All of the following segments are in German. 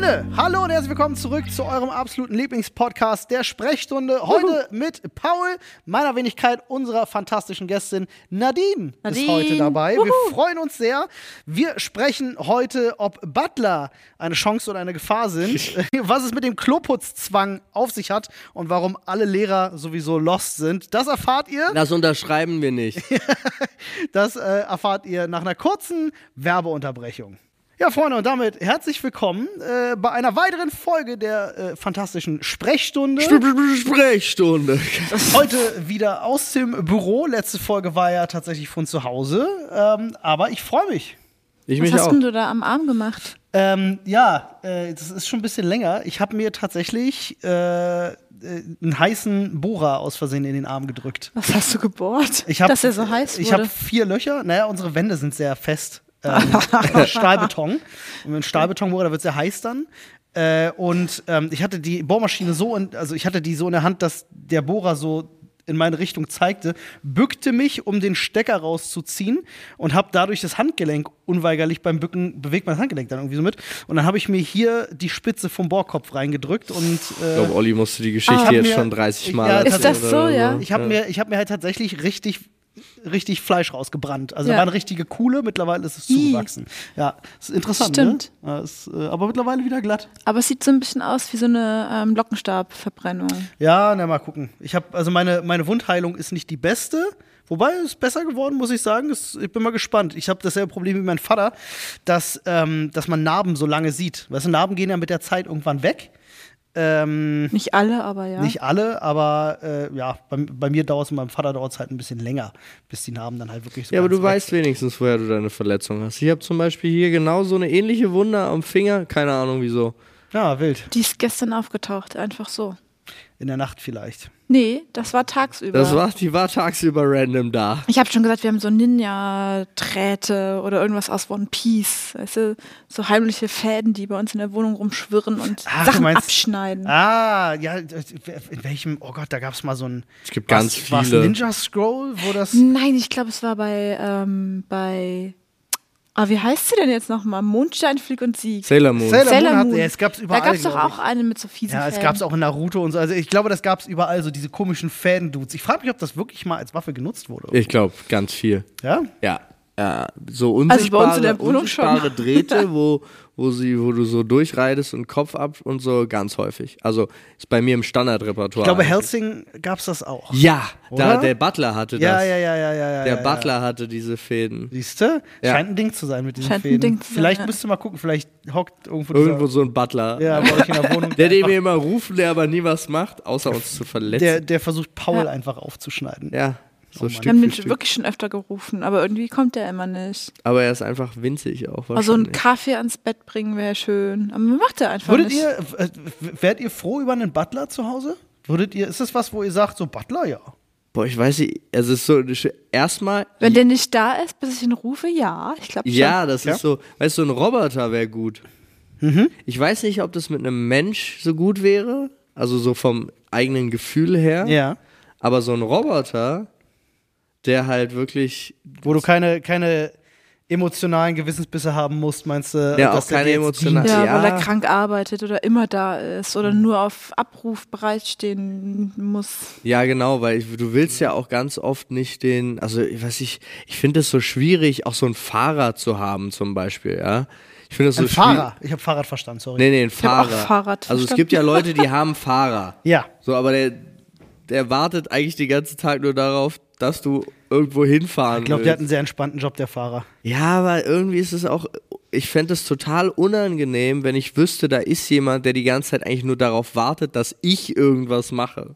Freunde, hallo und herzlich willkommen zurück zu eurem absoluten Lieblingspodcast der Sprechstunde. Heute mit Paul, meiner Wenigkeit, unserer fantastischen Gästin Nadine, ist Nadine. heute dabei. Wir Wuhu. freuen uns sehr. Wir sprechen heute, ob Butler eine Chance oder eine Gefahr sind, was es mit dem Kloputzzwang auf sich hat und warum alle Lehrer sowieso lost sind. Das erfahrt ihr. Das unterschreiben wir nicht. Das äh, erfahrt ihr nach einer kurzen Werbeunterbrechung. Ja, Freunde, und damit herzlich willkommen äh, bei einer weiteren Folge der äh, fantastischen Sprechstunde. Sprechstunde. Heute wieder aus dem Büro. Letzte Folge war ja tatsächlich von zu Hause. Ähm, aber ich freue mich. Ich Was mich hast auch. denn du da am Arm gemacht? Ähm, ja, äh, das ist schon ein bisschen länger. Ich habe mir tatsächlich äh, äh, einen heißen Bohrer aus Versehen in den Arm gedrückt. Was hast du gebohrt? Ich hab, dass er so heiß Ich wurde. habe vier Löcher. Naja, unsere Wände sind sehr fest. Ähm, Stahlbeton. Und mit Stahlbetonbohrer, da wird sehr heiß dann. Äh, und ähm, ich hatte die Bohrmaschine so, in, also ich hatte die so in der Hand, dass der Bohrer so in meine Richtung zeigte, bückte mich, um den Stecker rauszuziehen und habe dadurch das Handgelenk unweigerlich beim Bücken bewegt mein Handgelenk dann irgendwie so mit und dann habe ich mir hier die Spitze vom Bohrkopf reingedrückt und Ich äh, glaube, Olli musste die Geschichte Ah. jetzt Mir- schon 30 Mal Ja, erzählen. Ist das so, ja? ich habe mir, ich hab mir halt tatsächlich richtig, richtig Fleisch rausgebrannt. Also Ja. da war eine richtige Kuhle, mittlerweile ist es zugewachsen. Ja, ist interessant, Stimmt. ne? Ja, ist, äh, aber mittlerweile wieder glatt. Aber es sieht so ein bisschen aus wie so eine ähm, Lockenstabverbrennung. Ja, na mal gucken. Ich habe also meine, meine Wundheilung ist nicht die beste. Wobei es ist besser geworden, muss ich sagen. Es, ich bin mal gespannt. Ich habe dasselbe Problem wie mein Vater, dass, ähm, dass man Narben so lange sieht. Weißt du, Narben gehen ja mit der Zeit irgendwann weg. Ähm, Nicht alle, aber ja. Nicht alle, aber äh, ja, bei, bei mir dauert es und beim Vater dauert es halt ein bisschen länger, bis die Narben dann halt wirklich so Ja, aber du weg weißt wenigstens, woher du deine Verletzung hast. Ich habe zum Beispiel hier genau so eine ähnliche Wunde am Finger. Keine Ahnung wieso. Ja, wild. Die ist gestern aufgetaucht, einfach so. In der Nacht vielleicht. Nee, das war tagsüber. Das war, die war tagsüber random da. ich habe schon gesagt, wir haben so Ninja-Drähte oder irgendwas aus One Piece. Weißt du, so heimliche Fäden, die bei uns in der Wohnung rumschwirren und Ach, Sachen meinst- abschneiden. Ah, ja, in welchem, oh Gott, da gab es mal so ein. Es gibt ganz was, war's viele. Ninja Scroll, wo das. Nein, ich glaube, es war bei, ähm, bei. Ah, wie heißt sie denn jetzt nochmal? Mondstein, Flieg und Sieg. Sailor Moon. Sailor Sailor Moon hat, ja, es gab's Da überall. gab es doch auch eine mit so fiesen Ja, es gab es auch in Naruto und so. Also ich glaube, das gab es überall, so diese komischen Fäden-Dudes. Ich frage mich, ob das wirklich mal als Waffe genutzt wurde. Ich glaube, ganz viel. Ja? Ja. Ja so Also bei uns unsichtbare, in der Wohnung schon. unsichtbare Drähte, wo, wo, sie, wo du so durchreitest und Kopf ab und so ganz häufig. Also ist bei mir im Standardrepertoire. Ich glaube, Helsing gab es das auch. Ja, da, der Butler hatte Ja, das. ja, ja, ja, ja. ja Der ja, Butler hatte diese Fäden. Siehst du? Ja. Scheint ein Ding zu sein mit diesen Scheint ein Fäden. Ding zu sein, vielleicht ja. müsst ihr mal gucken, vielleicht hockt irgendwo, Irgendwo so ein Butler. ja, bei euch in der Wohnung. Der, den wir immer rufen, der aber nie was macht, außer uns zu verletzen. der, der versucht, Paul Ja. einfach aufzuschneiden. ja, so Mann. Stück Wir haben den wirklich schon öfter gerufen, aber irgendwie kommt der immer nicht. Aber er ist einfach winzig auch Also einen. Kaffee ans Bett bringen wäre schön. Aber macht er einfach Würdet nicht. ihr, äh, wärt ihr froh über einen Butler zu Hause? Würdet ihr, ist das was, wo ihr sagt, so Butler, ja? Boah, ich weiß nicht, also es ist so, erstmal, Wenn der nicht da ist, bis ich ihn rufe, ja. Ich glaube schon. ja, das Ja? ist so, weißt du, so ein Roboter wäre gut. Ich weiß nicht, ob das mit einem Mensch so gut wäre, also so vom eigenen Gefühl her, Ja. aber so ein Roboter, der halt wirklich Wo du keine, keine emotionalen Gewissensbisse haben musst, meinst du? Ja, dass auch keine emotionalen-? Ja, Ja. weil er krank arbeitet oder immer da ist oder nur auf Abruf bereitstehen muss. Ja, genau, weil ich, du willst ja auch ganz oft nicht den, also ich weiß ich, ich finde es so schwierig, auch so ein Fahrrad zu haben zum Beispiel, ja. Ich finde es so Ein schwierig. Fahrer. Ich habe Fahrrad verstanden, sorry. Nee, nee, ein hab auch Fahrer. Fahrrad also es verstanden. gibt ja Leute, die haben Fahrer. Ja. So, aber der, der wartet eigentlich den ganzen Tag nur darauf, dass du irgendwo hinfahren Ich glaube, der hat einen sehr entspannten Job, der Fahrer. Ja, aber irgendwie ist es auch, ich fände es total unangenehm, wenn ich wüsste, da ist jemand, der die ganze Zeit eigentlich nur darauf wartet, dass ich irgendwas mache.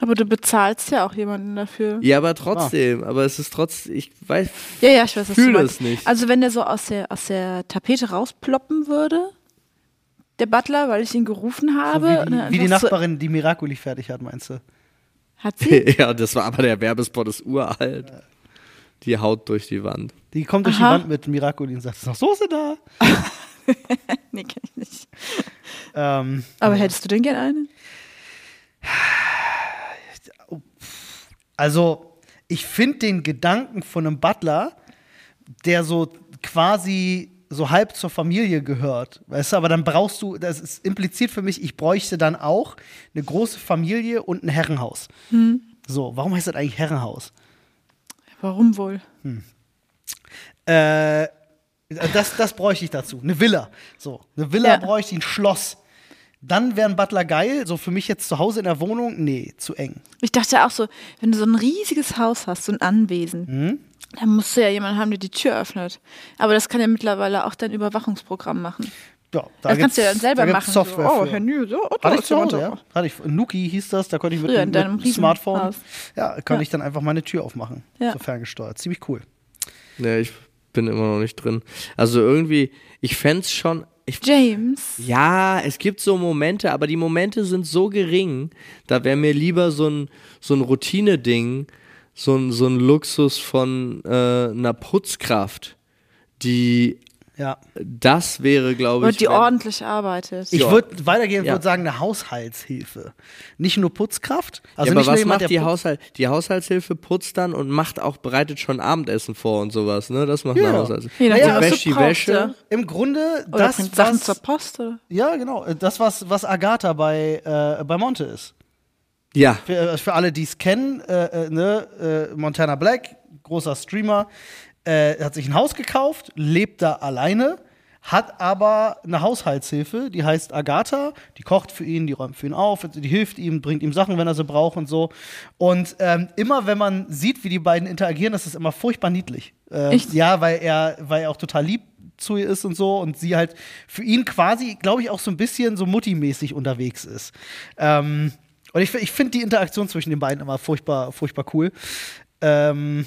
Aber du bezahlst ja auch jemanden dafür. Ja, aber trotzdem, aber es ist trotzdem, ich weiß, Ja, ja, ich weiß, was Fühl du meinst. es nicht. Also wenn der so aus der, aus der Tapete rausploppen würde, der Butler, weil ich ihn gerufen So habe. wie und die, wie die einfach so- Nachbarin, die Miraculi fertig hat, meinst du? Hat sie? ja, das war aber der Werbespot ist uralt. Die haut durch die Wand. Die kommt durch Aha. die Wand mit Miraculi und sagt, ist noch Soße da? nee, kenn ich nicht. Ähm, Aber hättest du denn gern einen? Also, ich finde den Gedanken von einem Butler, der so quasi so halb zur Familie gehört. Weißt du, aber dann brauchst du, das ist impliziert für mich, ich bräuchte dann auch eine große Familie und ein Herrenhaus. So, warum heißt das eigentlich Herrenhaus? Warum wohl? Äh, das, das bräuchte ich dazu. Eine Villa. So, eine Villa Ja. bräuchte ich, ein Schloss. Dann wäre ein Butler geil. So für mich jetzt zu Hause in der Wohnung, nee, zu eng. Ich dachte auch so, wenn du so ein riesiges Haus hast, so ein Anwesen, Mhm. dann musst du ja jemanden haben, der die Tür öffnet. Aber das kann ja mittlerweile auch dein Überwachungsprogramm machen. Ja, da Das kannst du ja dann selber da machen. Software so, oh, für. Herr Nü, so, oh, da Hatte ich zu Hause, ja. Hatte ich. Nuki hieß das, da konnte ich mit, Früher dem- mit Smartphone, Haus. ja, kann Ja. ich dann einfach meine Tür aufmachen. Ja. So ferngesteuert. Ziemlich cool. Ja, ich bin immer noch nicht drin. Also irgendwie, ich fänd's schon. Ich, James. ja, es gibt so Momente, aber die Momente sind so gering, da wäre mir lieber so ein, so ein Routine-Ding, so ein, so ein Luxus von äh, einer Putzkraft, die Ja. das wäre, glaube ich. Und die wenn- ordentlich arbeitet. Ich Ja. würde weitergehen und Ja. würde sagen, eine Haushaltshilfe. Nicht nur Putzkraft. Also ja, aber nicht nur was jemand, macht die. Haushalt? Die Haushaltshilfe putzt dann und macht auch, bereitet schon Abendessen vor und sowas, ne? Das macht Ja. eine Haushaltshilfe. Ja, was wäscht die Wäsche. ja. Im Grunde, Oder das, bringt Sachen was, zur Post, oder? ja, genau, das, was, was Agatha bei, äh, bei Monte ist. Ja. Für, äh, für alle, die es kennen, äh, äh, ne, äh, Montana Black, großer Streamer, äh, hat sich ein Haus gekauft, lebt da alleine, hat aber eine Haushaltshilfe, die heißt Agatha, die kocht für ihn, die räumt für ihn auf, die hilft ihm, bringt ihm Sachen, wenn er sie braucht und so. Und ähm, immer wenn man sieht, wie die beiden interagieren, das ist immer furchtbar niedlich. Äh, Echt? ja, weil er, weil er auch total lieb zu ihr ist und so und sie halt für ihn quasi, glaube ich, auch so ein bisschen so Mutti-mäßig unterwegs ist. Ähm, und ich, ich finde die Interaktion zwischen den beiden immer furchtbar, furchtbar cool. Ähm,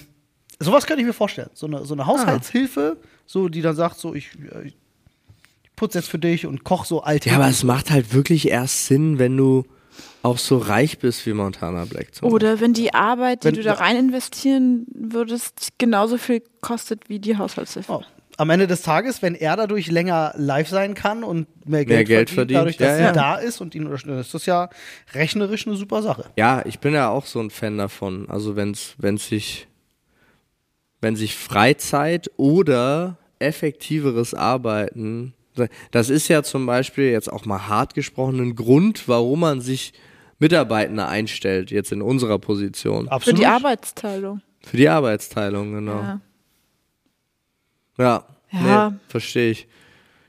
sowas könnte ich mir vorstellen. So eine, so eine Haushaltshilfe, so, die dann sagt, so, ich, äh, ich putze jetzt für dich und koch so alte. Ja, aber es macht halt wirklich erst Sinn, wenn du auch so reich bist wie Montana Black. zum Oder wenn die Arbeit, die Wenn- du da rein investieren würdest, genauso viel kostet wie die Haushaltshilfe. Oh. Am Ende des Tages, wenn er dadurch länger live sein kann und mehr Geld, Geld verdient, dadurch, verdient, dass ja, ja. da ist und ihn unterstützt, ist das ja rechnerisch eine super Sache. Ja, ich bin ja auch so ein Fan davon. Also wenn's, wenn sich, wenn sich Freizeit oder effektiveres Arbeiten, das ist ja zum Beispiel jetzt auch mal hart gesprochen ein Grund, warum man sich Mitarbeitende einstellt, jetzt in unserer Position. Für Absolut. die Arbeitsteilung. Für die Arbeitsteilung, genau. Ja. Ja, Ja. Nee, verstehe ich.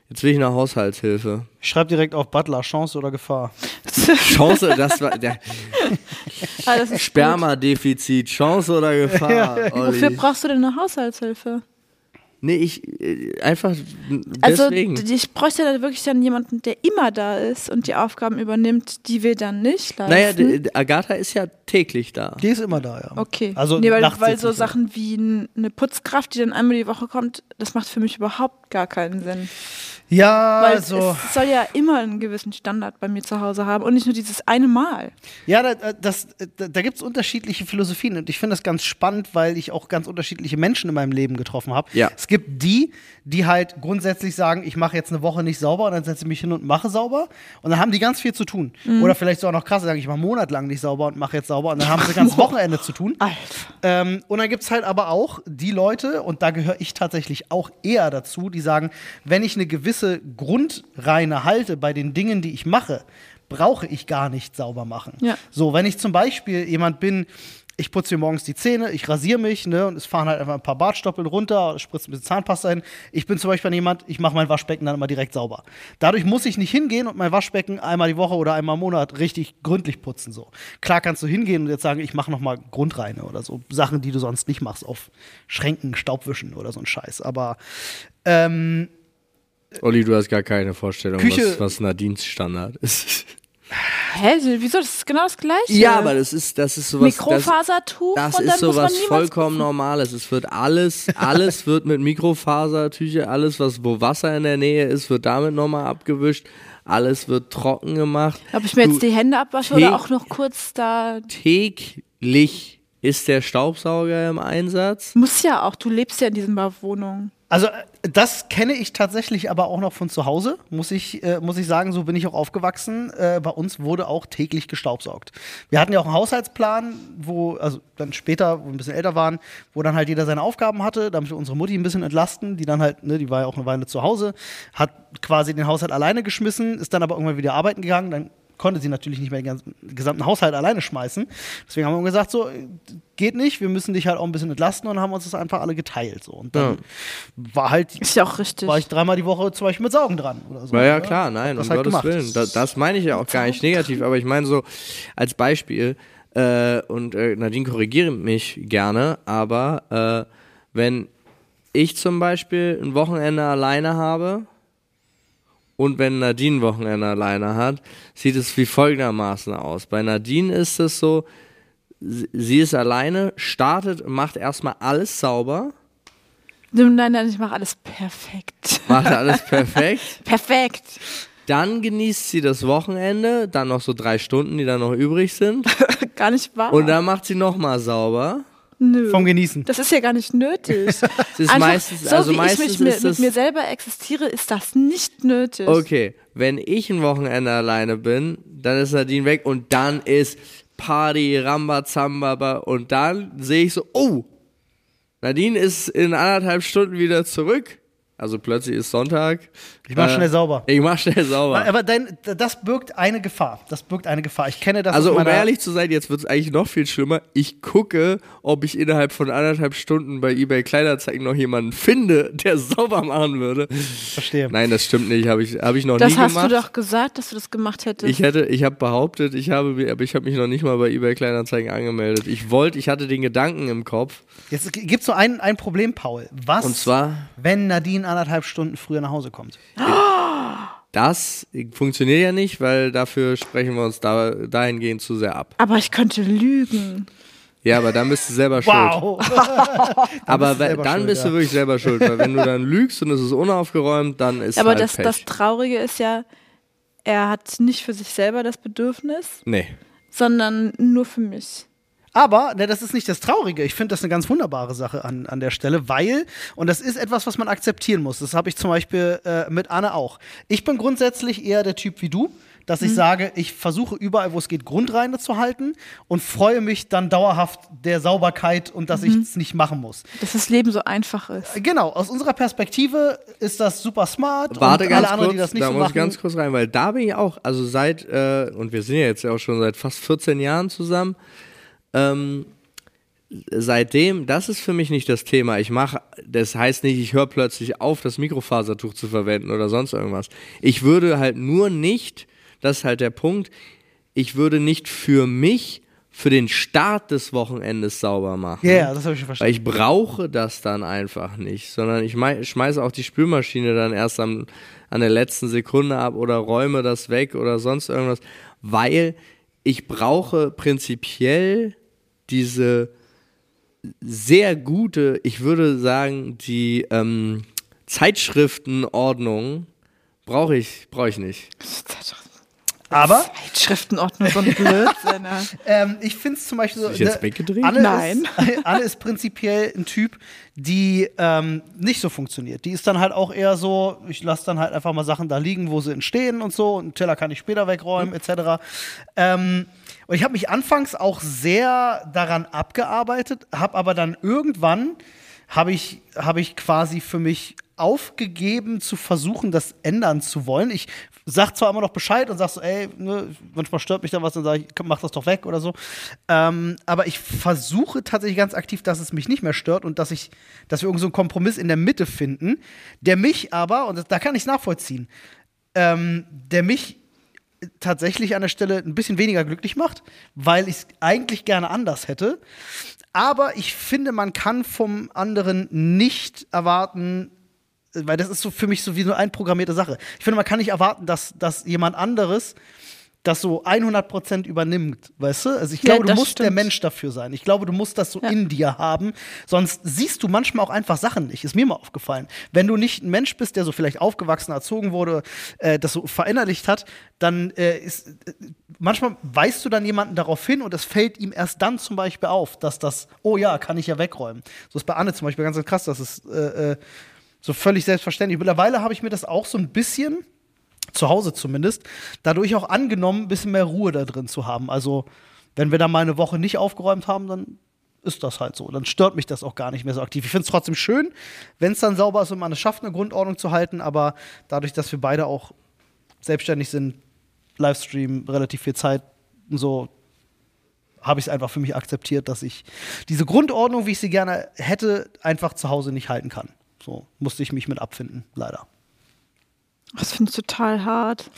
Jetzt will ich eine Haushaltshilfe. Ich schreibe direkt auf Butler, Chance oder Gefahr. Chance, das war der Ah. Spermadefizit, Chance oder Gefahr. Wofür Olli. brauchst du denn eine Haushaltshilfe? Nee, ich äh, einfach Also deswegen. d- ich bräuchte da wirklich dann jemanden, der immer da ist und die Aufgaben übernimmt, die wir dann nicht leisten. naja, d- d- Agatha ist ja täglich da. Die ist immer da, ja. Okay. Also nee, weil, weil so. Sachen wie eine Putzkraft, die dann einmal die Woche kommt, das macht für mich überhaupt gar keinen Sinn. Ja, Weil also. es soll ja immer einen gewissen Standard bei mir zu Hause haben und nicht nur dieses eine Mal. Ja, da, das, da, da gibt es unterschiedliche Philosophien und ich finde das ganz spannend, weil ich auch ganz unterschiedliche Menschen in meinem Leben getroffen habe. Ja. Es gibt die, die halt grundsätzlich sagen, ich mache jetzt eine Woche nicht sauber und dann setze ich mich hin und mache sauber und dann haben die ganz viel zu tun. Oder vielleicht sogar noch krasser, sagen, ich mache einen Monat lang nicht sauber und mache jetzt sauber und dann haben sie ganz Wochenende zu tun. Alter. Ähm, und dann gibt es halt aber auch die Leute, und da gehöre ich tatsächlich auch eher dazu, die sagen, wenn ich eine gewisse Grundreine halte bei den Dingen, die ich mache, brauche ich gar nicht sauber machen. Ja. So, wenn ich zum Beispiel jemand bin, ich putze mir morgens die Zähne, ich rasiere mich, ne, und es fahren halt einfach ein paar Bartstoppeln runter, spritze ein bisschen Zahnpasta hin. Ich bin zum Beispiel jemand, ich mache mein Waschbecken dann immer direkt sauber. Dadurch muss ich nicht hingehen und mein Waschbecken einmal die Woche oder einmal im Monat richtig gründlich putzen. So. Klar kannst du hingehen und jetzt sagen, ich mache nochmal Grundreine oder so. Sachen, die du sonst nicht machst, auf Schränken, Staubwischen oder so ein Scheiß. Aber ähm, Olli, du hast gar keine Vorstellung, Küche- was, was Nadines Standard ist. Hä? Wieso? Das ist genau das Gleiche. ja, aber das ist, das ist sowas. Mikrofasertuch Das, das und ist dann muss man sowas vollkommen Normales. Es wird alles, alles wird mit Mikrofasertücher, alles, was, wo Wasser in der Nähe ist, wird damit nochmal abgewischt. Alles wird trocken gemacht. Ob ich mir Du- jetzt die Hände abwasche oder auch noch kurz da. täglich ist der Staubsauger im Einsatz. Muss ja auch, du lebst ja in diesen Wohnungen. Also äh, das kenne ich tatsächlich aber auch noch von zu Hause, muss ich, äh, muss ich sagen, so bin ich auch aufgewachsen. Äh, bei uns wurde auch täglich gestaubsaugt. Wir hatten ja auch einen Haushaltsplan, wo, also dann später, wo wir ein bisschen älter waren, wo dann halt jeder seine Aufgaben hatte, damit wir unsere Mutti ein bisschen entlasten, die dann halt, ne, die war ja auch eine Weile zu Hause, hat quasi den Haushalt alleine geschmissen, ist dann aber irgendwann wieder arbeiten gegangen, dann konnte sie natürlich nicht mehr den ganzen, gesamten Haushalt alleine schmeißen. Deswegen haben wir gesagt, so, geht nicht, wir müssen dich halt auch ein bisschen entlasten und haben uns das einfach alle geteilt. So. Und dann ja. war halt, ist ja auch richtig. war ich dreimal die Woche zum Beispiel mit Saugen dran oder so. Ja, ja klar, nein, um halt Gottes gemacht. Willen. Das, das meine ich ja auch gar nicht negativ, aber ich meine so als Beispiel, äh, und äh, Nadine korrigiere mich gerne, aber äh, wenn ich zum Beispiel ein Wochenende alleine habe, und wenn Nadine Wochenende alleine hat, sieht es wie folgendermaßen aus. Bei Nadine ist es so, sie ist alleine, startet, macht erstmal alles sauber. Nein, nein, ich mache alles perfekt. Macht alles perfekt? perfekt. Dann genießt sie das Wochenende, dann noch so drei Stunden, die dann noch übrig sind. Gar nicht wahr. Und dann macht sie nochmal sauber. Nö. Vom Genießen. Das ist ja gar nicht nötig. das ist Einfach, meistens, so also wie meistens ich mit, ist mit mir selber existiere, ist das nicht nötig. Okay, wenn ich ein Wochenende alleine bin, dann ist Nadine weg und dann ist Party, Rambazamba und dann sehe ich so, oh, Nadine ist in anderthalb Stunden wieder zurück. Also plötzlich ist Sonntag. Ich mach äh, schnell sauber. Ich mach schnell sauber. Aber dein, das birgt eine Gefahr. Das birgt eine Gefahr. Ich kenne das. Also um ehrlich zu sein, jetzt wird es eigentlich noch viel schlimmer. Ich gucke, ob ich innerhalb von anderthalb Stunden bei eBay Kleinanzeigen noch jemanden finde, der sauber machen würde. Verstehe. Nein, das stimmt nicht. Habe ich, hab ich noch das nie gemacht. Das hast du doch gesagt, dass du das gemacht hättest. Ich hätte, ich habe behauptet, ich habe, aber ich habe mich noch nicht mal bei eBay Kleinanzeigen angemeldet. Ich wollte, ich hatte den Gedanken im Kopf. Jetzt gibt es so ein, ein Problem, Paul. Was? Und zwar, wenn Nadine anderthalb Stunden früher nach Hause kommt. Das funktioniert ja nicht, weil dafür sprechen wir uns da, dahingehend zu sehr ab. Aber ich könnte lügen. Ja, aber dann bist du selber schuld. Wow. aber bist dann schuld, bist du wirklich selber schuld, weil wenn du dann lügst und es ist unaufgeräumt, dann ist aber halt das, Pech. das Traurige ist ja, er hat nicht für sich selber das Bedürfnis, nee. sondern nur für mich. Aber ne, das ist nicht das Traurige. Ich finde das eine ganz wunderbare Sache an, an der Stelle, weil, und das ist etwas, was man akzeptieren muss. Das habe ich zum Beispiel äh, mit Anne auch. Ich bin grundsätzlich eher der Typ wie du, dass ich mhm. sage, ich versuche überall, wo es geht, Grundreine zu halten und freue mich dann dauerhaft der Sauberkeit und dass mhm. ich es nicht machen muss. Dass das Leben so einfach ist. Äh, genau, aus unserer Perspektive ist das super smart. Warte und ganz alle anderen, kurz, die das nicht da so muss machen, ich ganz kurz rein, weil da bin ich auch, also seit, äh, und wir sind ja jetzt ja auch schon seit fast 14 Jahren zusammen, ähm, seitdem, das ist für mich nicht das Thema. Ich mache, das heißt nicht, ich höre plötzlich auf, das Mikrofasertuch zu verwenden oder sonst irgendwas. Ich würde halt nur nicht, das ist halt der Punkt, ich würde nicht für mich für den Start des Wochenendes sauber machen. Ja, yeah, das habe ich verstanden. Weil ich brauche das dann einfach nicht, sondern ich schmeiße auch die Spülmaschine dann erst am, an der letzten Sekunde ab oder räume das weg oder sonst irgendwas, weil ich brauche prinzipiell diese sehr gute, ich würde sagen, die ähm, Zeitschriftenordnung brauche ich, brauche ich nicht. Aber Zeitschriftenordnung so ein Blödsinn. ähm, ich finde es zum Beispiel so. Ist jetzt weggedreht? Anne Nein. Ist, Anne ist prinzipiell ein Typ, die ähm, nicht so funktioniert. Die ist dann halt auch eher so, ich lasse dann halt einfach mal Sachen da liegen, wo sie entstehen und so. Und einen Teller kann ich später wegräumen, mhm. etc. Ähm, und ich habe mich anfangs auch sehr daran abgearbeitet, habe aber dann irgendwann habe ich, hab ich quasi für mich aufgegeben zu versuchen, das ändern zu wollen. Ich sag zwar immer noch Bescheid und sag so, ey, ne, manchmal stört mich da was, dann sage ich, mach das doch weg oder so. Ähm, aber ich versuche tatsächlich ganz aktiv, dass es mich nicht mehr stört und dass ich, dass wir irgendeinen so Kompromiss in der Mitte finden, der mich aber, und da kann ich nachvollziehen, ähm, der mich tatsächlich an der Stelle ein bisschen weniger glücklich macht, weil ich es eigentlich gerne anders hätte. Aber ich finde, man kann vom anderen nicht erwarten, weil das ist so für mich so wie so eine einprogrammierte Sache. Ich finde, man kann nicht erwarten, dass, dass jemand anderes das so 100% übernimmt, weißt du? Also ich glaube, ja, du musst stimmt. der Mensch dafür sein. Ich glaube, du musst das so ja. in dir haben, sonst siehst du manchmal auch einfach Sachen nicht. Ist mir mal aufgefallen. Wenn du nicht ein Mensch bist, der so vielleicht aufgewachsen, erzogen wurde, äh, das so verinnerlicht hat, dann äh, ist äh, manchmal weist du dann jemanden darauf hin und es fällt ihm erst dann zum Beispiel auf, dass das, oh ja, kann ich ja wegräumen. So ist bei Anne zum Beispiel ganz, ganz krass, dass es äh, äh So völlig selbstverständlich. Mittlerweile habe ich mir das auch so ein bisschen, zu Hause zumindest, dadurch auch angenommen, ein bisschen mehr Ruhe da drin zu haben. Also, wenn wir da mal eine Woche nicht aufgeräumt haben, dann ist das halt so. Dann stört mich das auch gar nicht mehr so aktiv. Ich finde es trotzdem schön, wenn es dann sauber ist und man es schafft, eine Grundordnung zu halten, aber dadurch, dass wir beide auch selbstständig sind, Livestream, relativ viel Zeit und so, habe ich es einfach für mich akzeptiert, dass ich diese Grundordnung, wie ich sie gerne hätte, einfach zu Hause nicht halten kann. So musste ich mich mit abfinden, leider. Das finde ich total hart.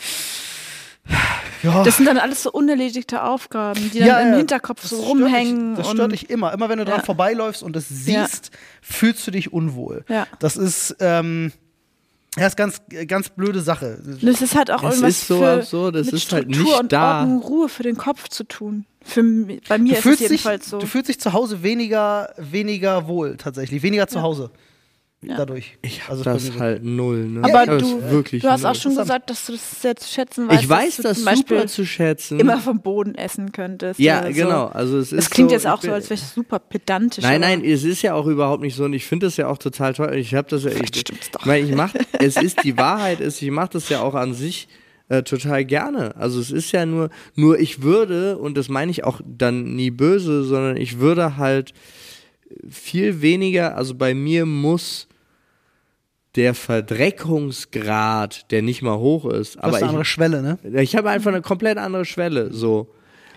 Ja, Das sind dann alles so unerledigte Aufgaben, die dann Ja, im ja, Hinterkopf das so stört rumhängen. Dich, das stört und dich immer. Immer wenn du dran Ja. vorbeiläufst und es Ja. siehst, fühlst du dich unwohl. Ja. Das ist, ähm, ja, ist ganz, ganz blöde Sache. das ist halt auch Es irgendwas ist so für absurd, es mit ist halt Struktur nicht und da. Ordnung, Ruhe für den Kopf zu tun. Für, bei mir Du ist es fühlst, dich, jedenfalls so. du fühlst dich zu Hause weniger, weniger wohl, tatsächlich. Weniger zu Ja. Hause. Ja. Dadurch. Ich habe Also das halt null. Ne? Aber hab du, das wirklich du hast null. auch schon gesagt, dass du das sehr zu schätzen weißt. Ich weiß dass das du zum Beispiel super zu schätzen. immer vom Boden essen könntest. ja, so. genau. Also es ist klingt so, jetzt auch so, als wäre ich super pedantisch. Nein, aber nein, es ist ja auch überhaupt nicht so und ich finde das ja auch total toll. Ich habe das ja, ich, stimmt's doch. ich mach, es ist die Wahrheit ist, ich mache das ja auch an sich äh, total gerne. Also es ist ja nur, nur ich würde und das meine ich auch dann nie böse, sondern ich würde halt viel weniger. Also bei mir muss der Verdreckungsgrad, der nicht mal hoch ist, Das aber ist eine andere ich, Schwelle, ne? ich habe einfach eine komplett andere Schwelle. So.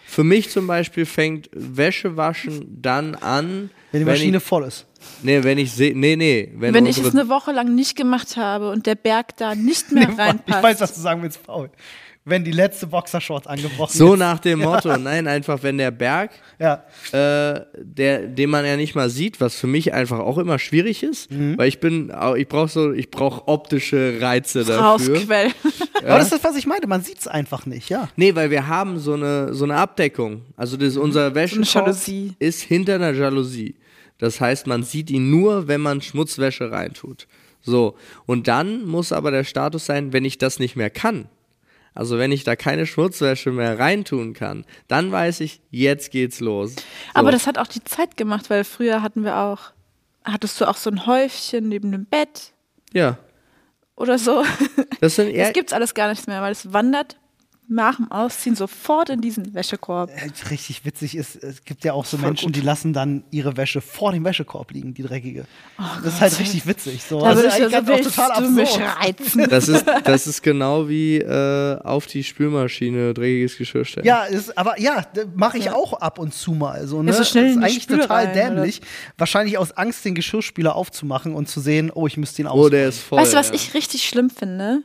Für mich zum Beispiel fängt Wäsche waschen dann an, Wenn die wenn Maschine ich, voll ist. nee, wenn ich sehe, nee, nee, wenn, Wenn ich es eine Woche lang nicht gemacht habe und der Berg da nicht mehr ich reinpasst. weiß, was du sagen willst, Paul. Wenn die letzte Boxershorts angebrochen so ist. nach dem Motto, nein, einfach wenn der Berg, Ja. äh, der, den man ja nicht mal sieht, was für mich einfach auch immer schwierig ist, Mhm. weil ich bin, ich brauche so, ich brauche optische Reize dafür. rausquellen. Aber das ist das, was ich meinte. Man sieht es einfach nicht, ja. Nee, weil wir haben so eine, so eine Abdeckung. Also das, unser Wäschekorb Jalousie. ist hinter einer Jalousie. Das heißt, man sieht ihn nur, wenn man Schmutzwäsche reintut. So. Und dann muss aber der Status sein, wenn ich das nicht mehr kann. Also wenn ich da keine Schmutzwäsche mehr reintun kann, dann weiß ich, jetzt geht's los. So. Aber das hat auch die Zeit gemacht, weil früher hatten wir auch, hattest du auch so ein Häufchen neben dem Bett ja, oder so. das sind eher Das gibt's alles gar nicht mehr, weil es wandert nach dem Ausziehen sofort in diesen Wäschekorb. Äh, Richtig witzig ist, es gibt ja auch so Menschen, die lassen dann ihre Wäsche vor dem Wäschekorb liegen, die dreckige. das ist halt richtig witzig. So. Da würde ich eigentlich ja so, ganz- willst du mich reizen? das ist, das ist genau wie äh, auf die Spülmaschine dreckiges Geschirr stellen. Ja, ist, aber ja, mache ich auch ab und zu mal. So, ne? so schnell das ist eigentlich Spüle total rein, dämlich. Wahrscheinlich aus Angst, den Geschirrspüler aufzumachen und zu sehen, oh, ich müsste ihn Oh, ausmachen. der ist voll. Weißt du, was ja. ich richtig schlimm finde?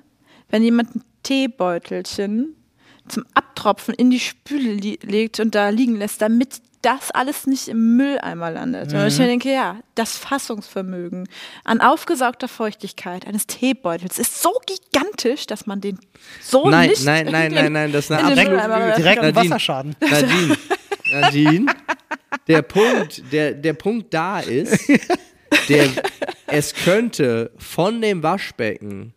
Wenn jemand ein Teebeutelchen zum Abtropfen in die Spüle li legt und da liegen lässt, damit das alles nicht im Mülleimer landet. Und ich Mhm. denke, ja, das Fassungsvermögen an aufgesaugter Feuchtigkeit eines Teebeutels ist so gigantisch, dass man den so Nein, nicht nein, in nein, nein, nein, das ist eine werfen Direkt ein Nadine. Wasserschaden. Nadine, Nadine, der Punkt, der, der Punkt da ist, der, es könnte von dem Waschbecken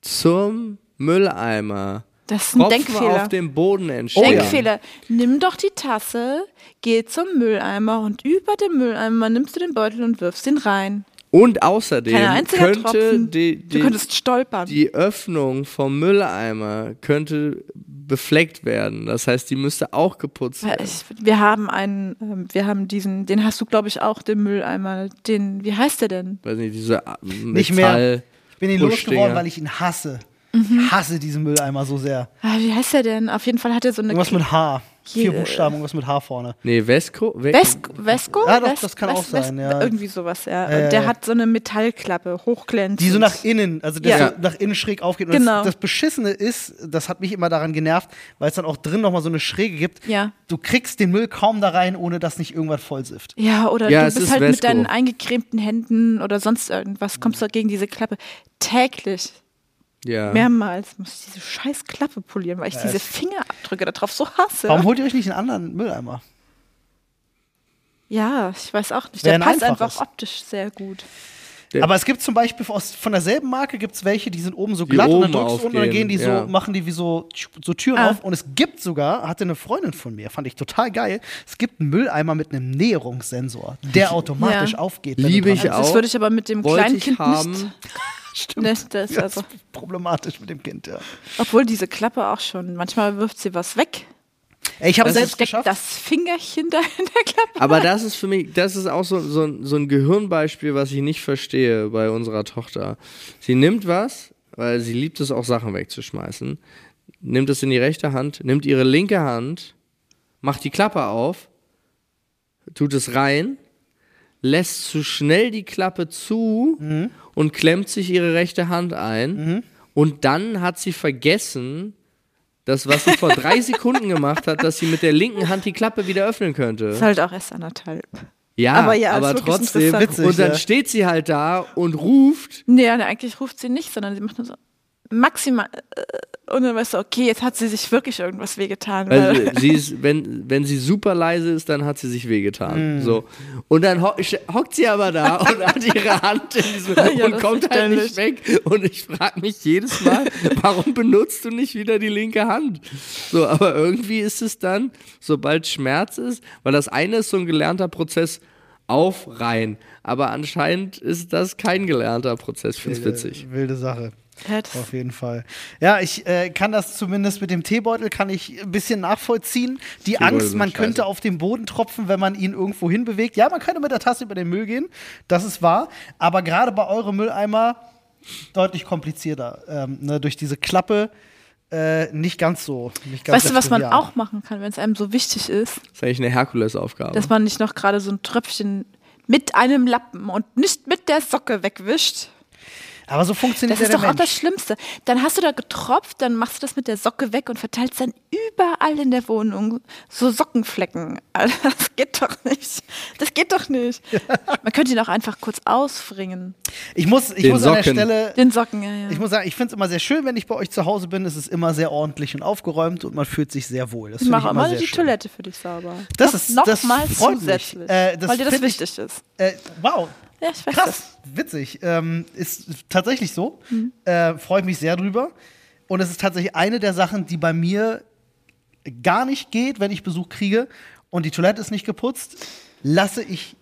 zum Mülleimer Das ist ein Tropfen Denkfehler. auf dem Boden Oh entstehen. Denkfehler. Nimm doch die Tasse, geh zum Mülleimer und über dem Mülleimer nimmst du den Beutel und wirfst ihn rein. Und außerdem könnte Tropfen. die, du die, könntest stolpern. die Öffnung vom Mülleimer könnte befleckt werden. Das heißt, die müsste auch geputzt werden. ich, wir haben einen, ähm, wir haben diesen, den hast du, glaube ich, auch, den Mülleimer. Den, wie heißt der denn? Weiß nicht, diese äh, Nicht mehr. Metall- Ich bin ihn losgeworden, weil ich ihn hasse. Mhm. Ich hasse diesen Mülleimer so sehr. Ah, wie heißt der denn? Auf jeden Fall hat er so eine. Irgendwas mit H. Vier Je- Buchstaben, irgendwas mit H vorne. Nee, Vesco? Ve Vesco? Vesco? Ja, doch, Ves- das kann Ves- auch sein, Ves- ja. Irgendwie sowas, ja. Ja, Und der hat so eine Metallklappe, hochglänzend. Die so nach innen, also der Ja. so nach innen schräg aufgeht. Und Genau. das, das Beschissene ist, das hat mich immer daran genervt, weil es dann auch drin nochmal so eine Schräge gibt. Ja. Du kriegst den Müll kaum da rein, ohne dass nicht irgendwas vollsifft. Ja, oder Ja, du bist ist halt mit Vesco. deinen eingecremten Händen oder sonst irgendwas, kommst du gegen diese Klappe. Täglich, Ja. mehrmals muss ich diese scheiß Klappe polieren, weil ich diese es- Fingerabdrücke da drauf so hasse. Warum holt ihr euch nicht einen anderen Mülleimer? Ja, ich weiß auch nicht. Der passt einfach optisch sehr gut. Der- Aber es gibt zum Beispiel aus, von derselben Marke gibt es welche, die sind oben so glatt und dann oben drückst du und dann gehen die so, ja. machen die wie so, so Türen Ah. auf. Und es gibt sogar, hatte eine Freundin von mir, fand ich total geil, es gibt einen Mülleimer mit einem Näherungssensor, der automatisch Ja. aufgeht. Liebe ich auch. Das würde ich aber mit dem Wollte kleinen Kind haben. nicht. Stimmt. Ne, das, Ja, also, ist problematisch mit dem Kind, ja. obwohl diese Klappe auch schon, manchmal wirft sie was weg. Ich habe selbst geschafft. das Fingerchen da in der Klappe. Aber das ist für mich, das ist auch so, so, so ein Gehirnbeispiel, was ich nicht verstehe bei unserer Tochter. Sie nimmt was, weil sie liebt es auch Sachen wegzuschmeißen, nimmt es in die rechte Hand, nimmt ihre linke Hand, macht die Klappe auf, tut es rein, lässt zu schnell die Klappe zu und klemmt sich ihre rechte Hand ein. Und dann hat sie vergessen, das, was sie vor drei Sekunden gemacht hat, dass sie mit der linken Hand die Klappe wieder öffnen könnte. Ist halt auch erst anderthalb. Ja, Aber ja, aber trotzdem. interessant. Witzig, und dann ja. steht sie halt da und ruft. Nee, eigentlich ruft sie nicht, sondern sie macht nur so maximal. Äh, und dann weißt du, okay, jetzt hat sie sich wirklich irgendwas wehgetan. Also sie ist, wenn, wenn sie super leise ist, dann hat sie sich wehgetan. Mm. So. Und dann ho hockt sie aber da und hat ihre Hand in diesem Ja, und kommt halt nicht weg. Und ich frage mich jedes Mal, warum benutzt du nicht wieder die linke Hand? So, aber irgendwie ist es dann, sobald Schmerz ist, weil das eine ist so ein gelernter Prozess auf rein. Aber anscheinend ist das kein gelernter Prozess. Ich finde es witzig. Wilde Sache. Ja, das, Auf jeden Fall. Ja, ich äh, kann das zumindest mit dem Teebeutel kann ich ein bisschen nachvollziehen. Die Teebeutel Angst, man scheiße. könnte auf den Boden tropfen, wenn man ihn irgendwo hinbewegt. Ja, man könnte mit der Tasse über den Müll gehen, das ist wahr. Aber gerade bei eurem Mülleimer deutlich komplizierter. Ähm, ne, durch diese Klappe äh, nicht ganz so. Nicht ganz weißt du, was man auch machen kann, wenn es einem so wichtig ist, Das ist eigentlich eine Herkulesaufgabe. dass man nicht noch gerade so ein Tröpfchen mit einem Lappen und nicht mit der Socke wegwischt? Aber so funktioniert Das ja ist doch auch das Mensch. Schlimmste. Dann hast du da getropft, dann machst du das mit der Socke weg und verteilst dann überall in der Wohnung so Sockenflecken. Alter, Das geht doch nicht. Das geht doch nicht. Man könnte ihn auch einfach kurz ausfringen. Ich muss, ich Den muss an der Socken. Stelle Den Socken, ja, ja. Ich muss sagen, ich finde es immer sehr schön, wenn ich bei euch zu Hause bin. Es ist immer sehr ordentlich und aufgeräumt und man fühlt sich sehr wohl. Das Ich mache immer immer sehr die schön. Toilette für dich sauber. Das noch, ist- noch das mal freut mich. zusätzlich. Äh, das weil dir das find ich- wichtig ist. Äh, wow, Ja, ich weiß krass, witzig. Ähm, ist tatsächlich so. Mhm. Äh, Freue ich mich sehr drüber. Und es ist tatsächlich eine der Sachen, die bei mir gar nicht geht, wenn ich Besuch kriege und die Toilette ist nicht geputzt, lasse ich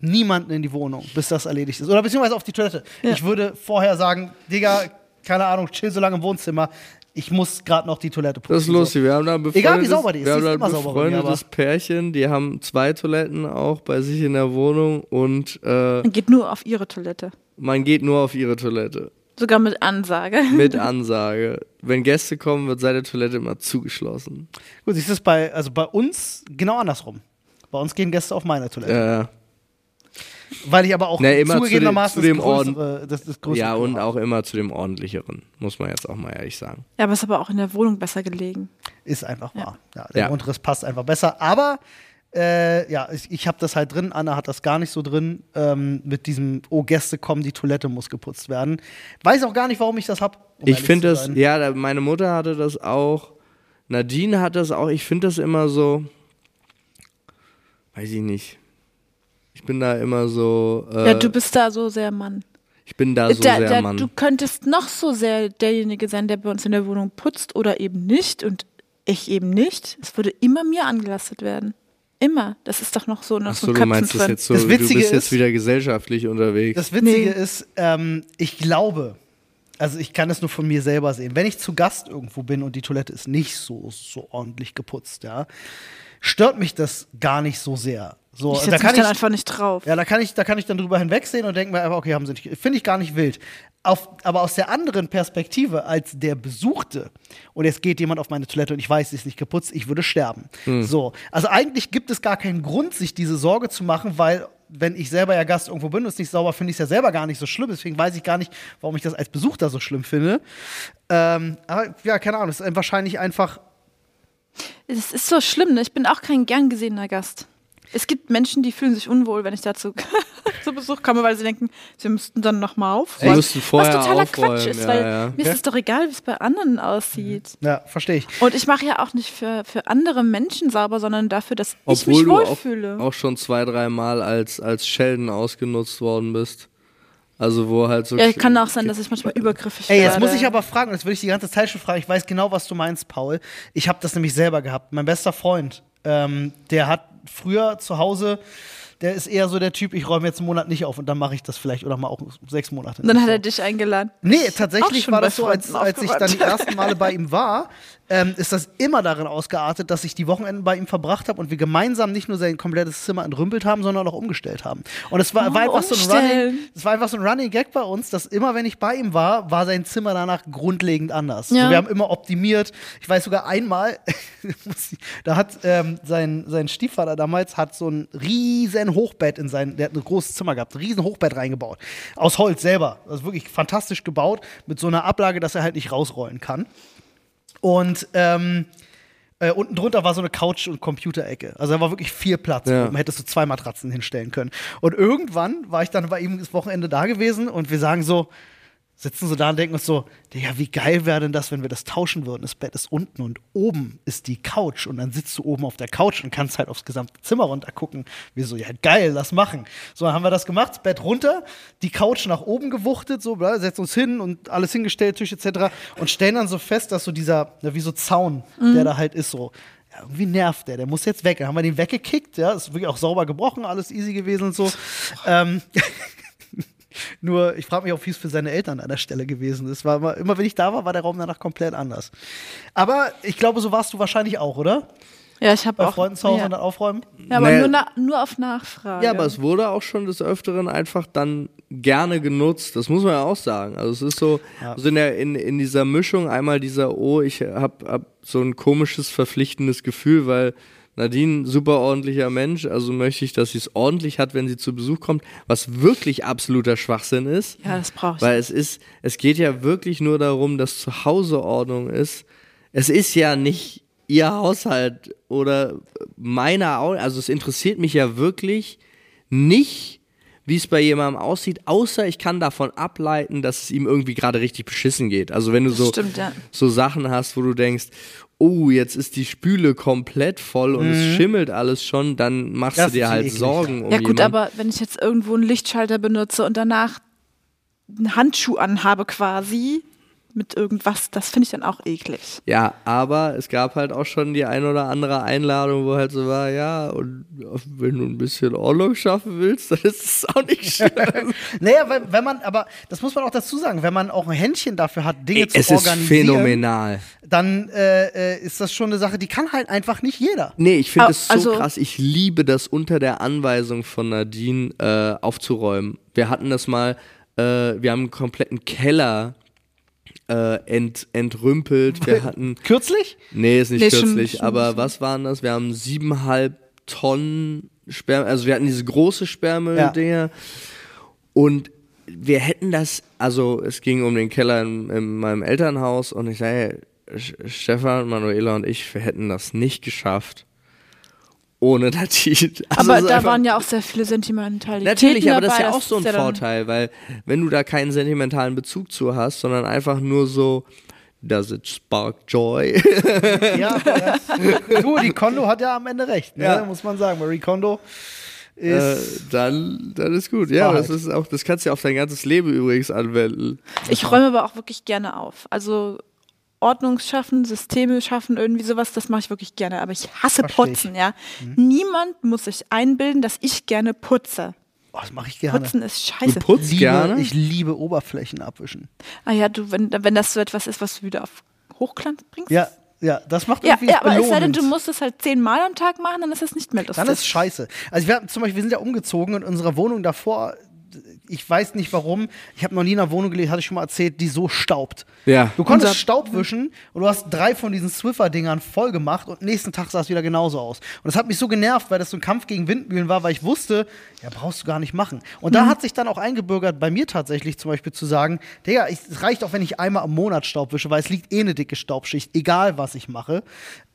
niemanden in die Wohnung, bis das erledigt ist. Oder beziehungsweise auf die Toilette. Ja. Ich würde vorher sagen, Digga, keine Ahnung, chill so lange im Wohnzimmer. Ich muss gerade noch die Toilette putzen. Das ist lustig. Wir haben da ein Egal, wie befreundetes- sauber die ist, Wir die haben ist da immer ein befreundetes Pärchen, die haben zwei Toiletten auch bei sich in der Wohnung und äh, Man geht nur auf ihre Toilette. man geht nur auf ihre Toilette. Sogar mit Ansage. Mit Ansage. Wenn Gäste kommen, wird seine Toilette immer zugeschlossen. Gut, siehst du es bei, also bei uns genau andersrum. Bei uns gehen Gäste auf meine Toilette. Äh, Weil ich aber auch Ne, immer zu zugegebenermaßen dem- zu dem das größere, das, das größere ja, und auch immer zu dem ordentlicheren, muss man jetzt auch mal ehrlich sagen. Ja, aber ist aber auch in der Wohnung besser gelegen. Ist einfach wahr. Ja, der Ja. Grundriss passt einfach besser. Aber äh, ja, ich, ich habe das halt drin. Anna hat das gar nicht so drin. Ähm, mit diesem, oh, Gäste kommen, die Toilette muss geputzt werden. Weiß auch gar nicht, warum ich das habe. ich finde das, ja, meine Mutter hatte das auch, Nadine hat das auch, ich finde das immer so, weiß ich nicht. Ich bin da immer so, äh, ja, du bist da so sehr Mann. ich bin da so Da- sehr da- Mann. Du könntest noch so sehr derjenige sein, der bei uns in der Wohnung putzt oder eben nicht und ich eben nicht. Es würde immer mir angelastet werden. Immer. Das ist doch noch so nach so Achso, du meinst das jetzt so, Das du Witzige bist jetzt ist- wieder gesellschaftlich unterwegs. Das Witzige Nee. ist, ähm, ich glaube, also ich kann es nur von mir selber sehen, wenn ich zu Gast irgendwo bin und die Toilette ist nicht so, so ordentlich geputzt, ja, stört mich das gar nicht so sehr. So, ich da kann dann ich, einfach nicht drauf. Ja, da kann ich, da kann ich dann drüber hinwegsehen und denke mir einfach, okay, haben sie nicht. Finde ich gar nicht wild. Auf, aber aus der anderen Perspektive als der Besuchte und jetzt geht jemand auf meine Toilette und ich weiß, sie ist nicht geputzt, ich würde sterben. So, also eigentlich gibt es gar keinen Grund, sich diese Sorge zu machen, weil wenn ich selber ja Gast irgendwo bin und es nicht sauber, finde ich es ja selber gar nicht so schlimm. Deswegen weiß ich gar nicht, warum ich das als Besuchter so schlimm finde. Ähm, aber ja, keine Ahnung, es ist wahrscheinlich einfach Es ist so schlimm, ne? Ich bin auch kein gern gesehener Gast. Es gibt Menschen, die fühlen sich unwohl, wenn ich dazu zu Besuch komme, weil sie denken, sie müssten dann nochmal Sie aufräumen. was totaler aufräumen, Quatsch ist, ja, weil ja. mir ist es doch egal, wie es bei anderen aussieht. Ja, verstehe ich. Und ich mache ja auch nicht für, für andere Menschen sauber, sondern dafür, dass ich Obwohl mich du auch, wohlfühle. auch schon zwei, dreimal als, als Sheldon ausgenutzt worden bist. Also wo halt so. Ja, kann auch sein, dass ich manchmal übergriffig Ey, jetzt werde. muss ich aber fragen, das will ich die ganze Zeit schon fragen. Ich weiß genau, was du meinst, Paul. Ich habe das nämlich selber gehabt. Mein bester Freund, ähm, der hat früher zu Hause, der ist eher so der Typ, ich räume jetzt einen Monat nicht auf und dann mache ich das vielleicht oder mal auch sechs Monate. Dann hat er dich eingeladen. Nee, tatsächlich war das so, als, als ich dann die ersten Male bei ihm war, ähm, ist das immer darin ausgeartet, dass ich die Wochenenden bei ihm verbracht habe und wir gemeinsam nicht nur sein komplettes Zimmer entrümpelt haben, sondern auch umgestellt haben. Und es war, Oh, war einfach so ein. Running, es war einfach so ein Running Gag bei uns, dass immer, wenn ich bei ihm war, war sein Zimmer danach grundlegend anders. Ja. So, wir haben immer optimiert. Ich weiß sogar einmal, da hat ähm, sein, sein Stiefvater damals hat so ein riesen Hochbett in sein, der hat ein großes Zimmer gehabt, ein riesen Hochbett reingebaut. Aus Holz selber. Das ist wirklich fantastisch gebaut, mit so einer Ablage, dass er halt nicht rausrollen kann. Und ähm, äh, unten drunter war so eine Couch- und Computerecke. Also da war wirklich viel Platz. Ja. Oben hättest du zwei Matratzen hinstellen können. Und irgendwann war ich dann bei ihm das Wochenende da gewesen und wir sagen so, sitzen so da und denken uns so, Digga, wie geil wäre denn das, wenn wir das tauschen würden? Das Bett ist unten und oben ist die Couch und dann sitzt du oben auf der Couch und kannst halt aufs gesamte Zimmer runter gucken. Wir so, ja geil, lass machen. So, dann haben wir das gemacht, das Bett runter, die Couch nach oben gewuchtet, so, setzen uns hin und alles hingestellt, Tisch etc. und stellen dann so fest, dass so dieser, na, wie so Zaun, der da halt ist, so, ja, irgendwie nervt der, der muss jetzt weg. Dann haben wir den weggekickt, ja, ist wirklich auch sauber gebrochen, alles easy gewesen und so. Ähm, nur, ich frage mich auch, wie es für seine Eltern an der Stelle gewesen ist. War immer, immer wenn ich da war, war der Raum danach komplett anders. Aber ich glaube, so warst du wahrscheinlich auch, oder? Ja, ich habe Bei auch. Freunden zu Hause ja. und dann aufräumen? ja, aber Naja. nur, na, nur auf Nachfrage. Ja, aber es wurde auch schon des Öfteren einfach dann gerne genutzt. Das muss man ja auch sagen. Also es ist so, so in, der, in, in dieser Mischung einmal dieser, oh, ich hab, hab so ein komisches, verpflichtendes Gefühl, weil Nadine, super ordentlicher Mensch, also möchte ich, dass sie es ordentlich hat, wenn sie zu Besuch kommt, was wirklich absoluter Schwachsinn ist. Ja, das brauche ich. Weil es ist, es geht ja wirklich nur darum, dass zu Hause Ordnung ist. Es ist ja nicht ihr Haushalt oder meiner, also es interessiert mich ja wirklich nicht, wie es bei jemandem aussieht, außer ich kann davon ableiten, dass es ihm irgendwie gerade richtig beschissen geht. Also wenn du Das so, stimmt, ja. so Sachen hast, wo du denkst, oh, jetzt ist die Spüle komplett voll und es schimmelt alles schon, dann machst Das du dir halt eklig. Sorgen um ja, gut, jemanden. aber wenn ich jetzt irgendwo einen Lichtschalter benutze und danach einen Handschuh anhabe quasi mit irgendwas, das finde ich dann auch eklig. Ja, aber es gab halt auch schon die ein oder andere Einladung, wo halt so war, ja, und wenn du ein bisschen Ordnung schaffen willst, dann ist es auch nicht schlimm. Naja, wenn, wenn man, aber das muss man auch dazu sagen, wenn man auch ein Händchen dafür hat, Dinge zu es ist organisieren, phänomenal. dann äh, äh, ist das schon eine Sache, die kann halt einfach nicht jeder. Nee, ich finde es so also- krass. Ich liebe das unter der Anweisung von Nadine äh, aufzuräumen. Wir hatten das mal, äh, wir haben einen kompletten Keller äh, ent, entrümpelt. Wir hatten Kürzlich? Nee, ist nicht Nee, kürzlich. schon- aber schon. was waren das? Wir haben siebeneinhalb Tonnen Sperrmüll, also wir hatten diese große Sperrmüll-Dinger. Und wir hätten das, also es ging um den Keller in, in meinem Elternhaus und ich sage, hey, Stefan, Manuela und ich, wir hätten das nicht geschafft. Ohne Nadine. Also aber da einfach- waren ja auch sehr viele Sentimentalitäten Natürlich, aber das ist ja auch so ein Vorteil, weil wenn du da keinen sentimentalen Bezug zu hast, sondern einfach nur so, does it spark joy? Ja, ja. du, die Kondo hat ja am Ende recht, ne? Ja. muss man sagen. Marie Kondo äh, ist. dann, dann ist gut. Ja, Wahrheit. das ist auch, das kannst du ja auf dein ganzes Leben übrigens anwenden. Ich räume aber auch wirklich gerne auf. Also Ordnung schaffen, Systeme schaffen, irgendwie sowas, das mache ich wirklich gerne. Aber ich hasse Versteh ich. Putzen, ja. Mhm. Niemand muss sich einbilden, dass ich gerne putze. Oh, das mache ich gerne. Putzen ist Du scheiße. putzt liebe, gerne. Ich liebe Oberflächen abwischen. ah ja, du, wenn, wenn das so etwas ist, was du wieder auf Hochglanz bringst. Ja, ja, das macht Ja, irgendwie ja aber es sei denn, du musst es halt zehnmal am Tag machen, dann ist es nicht mehr lustig. Dann ist scheiße. Also wir hatten zum Beispiel, wir sind ja umgezogen und unsere Wohnung davor, ich weiß nicht warum, ich habe noch nie in einer Wohnung gelebt, hatte ich schon mal erzählt, die so staubt. Ja. Du konntest Unser- Staub wischen und du hast drei von diesen Swiffer-Dingern voll gemacht und nächsten Tag sah es wieder genauso aus. Und das hat mich so genervt, weil das so ein Kampf gegen Windmühlen war, weil ich wusste, ja, brauchst du gar nicht machen. Und Mhm. da hat sich dann auch eingebürgert, bei mir tatsächlich zum Beispiel zu sagen, Digga, es reicht auch, wenn ich einmal am Monat Staub wische, weil es liegt eh eine dicke Staubschicht, egal was ich mache.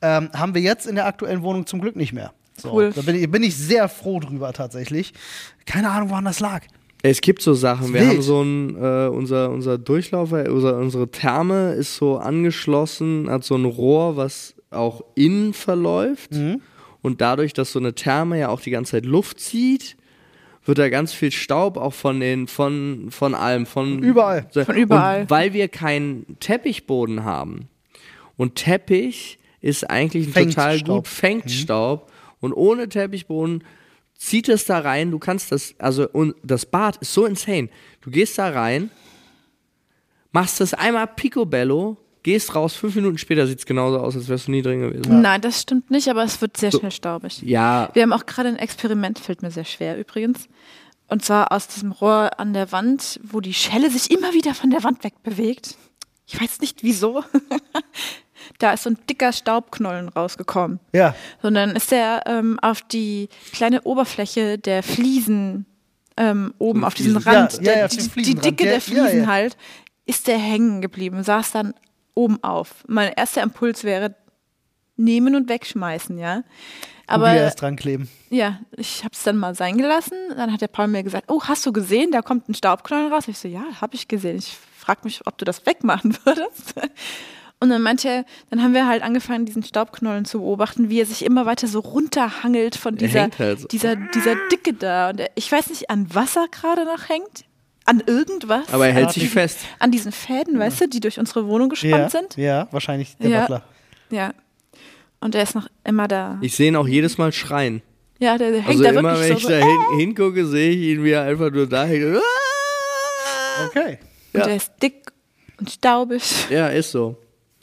Ähm, haben wir jetzt in der aktuellen Wohnung zum Glück nicht mehr. So, Cool. Da bin ich, bin ich sehr froh drüber tatsächlich. Keine Ahnung, woran das lag. Es gibt so Sachen. Wir haben so ein, äh, unser, unser Durchlaufer, unser, unsere Therme ist so angeschlossen, hat so ein Rohr, was auch innen verläuft. Mhm. Und dadurch, dass so eine Therme ja auch die ganze Zeit Luft zieht, wird da ganz viel Staub auch von den, von, von allem, von Überall. Von überall. Und weil wir keinen Teppichboden haben. Und Teppich ist eigentlich ein Fängt total Staub. gut, fängt Staub. Und ohne Teppichboden zieht es da rein. Du kannst das, also und das Bad ist so insane. Du gehst da rein, machst das einmal picobello, gehst raus, fünf Minuten später sieht es genauso aus, als wärst du nie drin gewesen. Nein, das stimmt nicht, aber es wird sehr schnell staubig. Ja, Wir haben auch gerade ein Experiment, fällt mir sehr schwer übrigens. Und zwar aus diesem Rohr an der Wand, wo die Schelle sich immer wieder von der Wand wegbewegt. Ich weiß nicht wieso. da ist so ein dicker Staubknollen rausgekommen. Ja. Sondern ist der ähm, auf die kleine Oberfläche der Fliesen ähm, oben auf diesen. Rand, Ja, der, ja, die, die. Dicke der Fliesen ja. halt, ist der hängen geblieben, saß dann oben auf. Mein erster Impuls wäre nehmen und wegschmeißen, ja. Aber Aber erst dran kleben. ja, ich habe es dann mal sein gelassen. Dann hat der Paul mir gesagt, oh, hast du gesehen, da kommt ein Staubknollen raus. Ich so, ja, habe ich gesehen. Ich frage mich, ob du das wegmachen würdest. Und dann meinte, dann haben wir halt angefangen, diesen Staubknollen zu beobachten, wie er sich immer weiter so runterhangelt von dieser, halt so. dieser, dieser Dicke da. Und er, ich weiß nicht, an was er gerade noch hängt. An irgendwas. aber er hält sich diesen- fest. An diesen Fäden, weißt du, die durch unsere Wohnung gespannt Ja, sind. ja, wahrscheinlich der Ja. Butler. Ja. Und er ist noch immer da. Ich sehe ihn auch jedes Mal schreien. ja, der, der hängt Also da immer, wenn wirklich ich so. da hin, hingucke, sehe ich ihn, wie er einfach nur da hängt. Okay. Und Ja. der ist dick und staubig. Ja, ist so.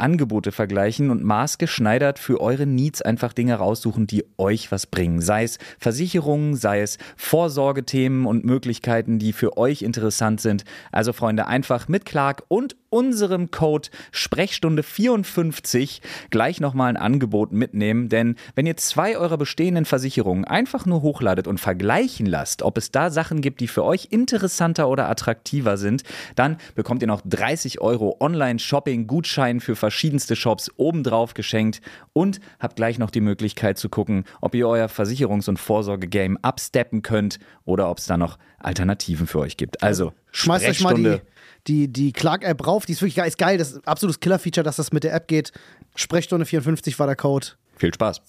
Angebote vergleichen und maßgeschneidert für eure Needs einfach Dinge raussuchen, die euch was bringen. Sei es Versicherungen, sei es Vorsorgethemen und Möglichkeiten, die für euch interessant sind. Also Freunde, einfach mit Clark und unserem Code Sprechstunde 54 gleich nochmal ein Angebot mitnehmen, denn wenn ihr zwei eurer bestehenden Versicherungen einfach nur hochladet und vergleichen lasst, ob es da Sachen gibt, die für euch interessanter oder attraktiver sind, dann bekommt ihr noch 30 Euro Online-Shopping-Gutschein für verschiedenste Shops obendrauf geschenkt und habt gleich noch die Möglichkeit zu gucken, ob ihr euer Versicherungs- und Vorsorge-Game absteppen könnt oder ob es da noch Alternativen für euch gibt. Also Schmeißt euch mal die, die, die Clark-App rauf. Die ist wirklich geil. Ist geil. Das ist ein absolutes Killer-Feature, dass das mit der App geht. Sprechstunde 54 war der Code. Viel Spaß.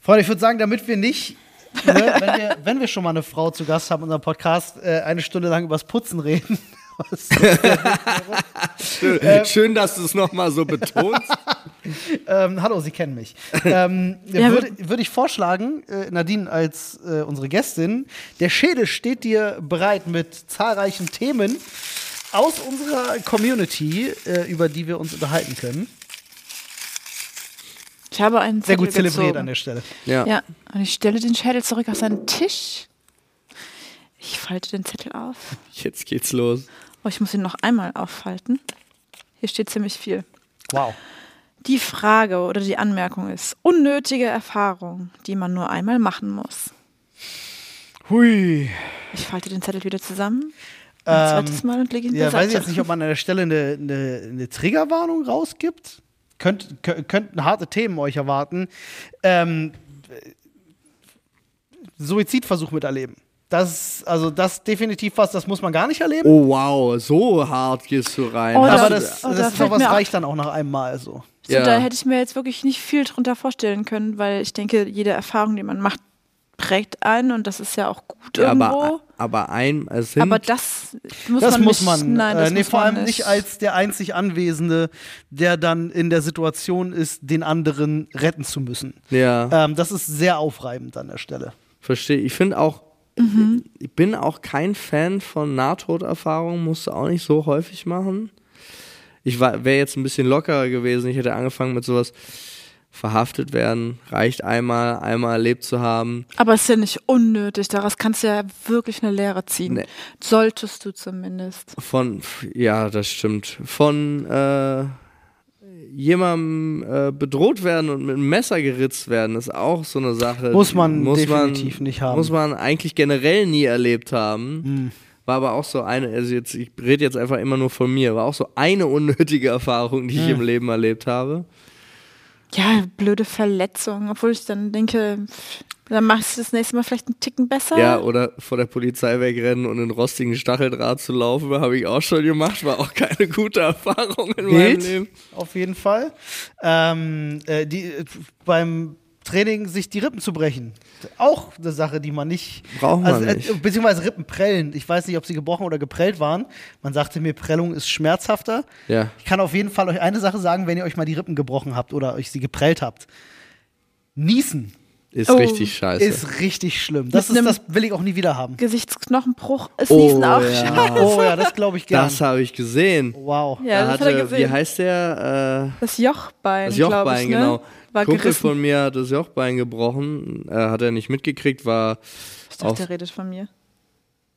Freunde, ich würde sagen, damit wir nicht, ne, wenn, wir, wenn wir schon mal eine Frau zu Gast haben in unserem Podcast, äh, eine Stunde lang übers Putzen reden. Was- Schön, dass du es nochmal so betonst. ähm, hallo, Sie kennen mich. Ähm, Ja, würde, würde ich vorschlagen, äh, Nadine als äh, unsere Gästin, der Schädel steht dir bereit mit zahlreichen Themen aus unserer Community, äh, über die wir uns unterhalten können. Ich habe einen Sehr Zettel gut zelebriert gezogen. an der Stelle. Ja. Ja, und ich stelle den Schädel zurück auf seinen Tisch. Ich falte den Zettel auf. Jetzt geht's los. Oh, ich muss ihn noch einmal auffalten. Hier steht ziemlich viel. Wow. Die Frage oder die Anmerkung ist, unnötige Erfahrung, die man nur einmal machen muss. Hui. Ich falte den Zettel wieder zusammen. Ein zweites Mal und lege ihn Ähm, Ja, weiß ich jetzt nicht, ob man an der Stelle eine, eine, eine Triggerwarnung rausgibt. Könnt, kö- könnten harte Themen euch erwarten. Ähm, Suizidversuch miterleben. Das ist also das definitiv was, das muss man gar nicht erleben. Oh wow, so hart gehst du rein. Oh, Aber das, oh, da das ist fällt doch was mir auch- reicht dann auch nach einem Mal so. So, Ja. da hätte ich mir jetzt wirklich nicht viel drunter vorstellen können, weil ich denke, jede Erfahrung, die man macht, prägt einen und das ist ja auch gut ja, irgendwo. aber, aber ein, es sind, Aber das muss Das man muss nicht, man. Nein, das äh, nee, muss vor man allem nicht als der einzig Anwesende, der dann in der Situation ist, den anderen retten zu müssen. ja, Ähm, das ist sehr aufreibend an der Stelle. verstehe. Ich finde auch, Mhm. ich bin auch kein Fan von Nahtoderfahrungen, musst du auch nicht so häufig machen. Ich wäre jetzt ein bisschen lockerer gewesen, ich hätte angefangen mit sowas verhaftet werden. Reicht einmal, einmal erlebt zu haben. Aber es ist ja nicht unnötig. Daraus kannst du ja wirklich eine Lehre ziehen. Nee. Solltest du zumindest. Von, ja, das stimmt. Von äh, jemandem äh, bedroht werden und mit einem Messer geritzt werden, ist auch so eine Sache. Muss man muss definitiv man, nicht haben. Muss man eigentlich generell nie erlebt haben. Hm. War aber auch so eine, also jetzt, ich rede jetzt einfach immer nur von mir, war auch so eine unnötige Erfahrung, die ich Hm. im Leben erlebt habe. Ja, blöde Verletzung. Obwohl ich dann denke, pff, dann machst du das nächste Mal vielleicht einen Ticken besser. Ja, oder vor der Polizei wegrennen und in rostigen Stacheldraht zu laufen, habe ich auch schon gemacht, war auch keine gute Erfahrung in meinem Wild, Leben. auf jeden Fall. Ähm, äh, die, äh, beim Training sich die Rippen zu brechen. Auch eine Sache, die man nicht. Braucht man also, äh, nicht. Beziehungsweise Rippen prellen. Ich weiß nicht, ob sie gebrochen oder geprellt waren. Man sagte mir, Prellung ist schmerzhafter. Ja. Ich kann auf jeden Fall euch eine Sache sagen, wenn ihr euch mal die Rippen gebrochen habt oder euch sie geprellt habt. Niesen Ist Oh, richtig scheiße. ist richtig schlimm. Das, ist, das will ich auch nie wieder haben. Gesichtsknochenbruch ist Oh, Niesen auch ja. scheiße. Oh ja, das glaube ich gerne. das habe ich gesehen. wow. Ja, Da das hat er hatte, gesehen. wie heißt der? Äh, Das Jochbein, das Jochbein, ich, ne? genau. War Kumpel gerissen. von mir hat das Jochbein gebrochen. Äh, hat er nicht mitgekriegt, war ich dachte, auf, der redet von mir.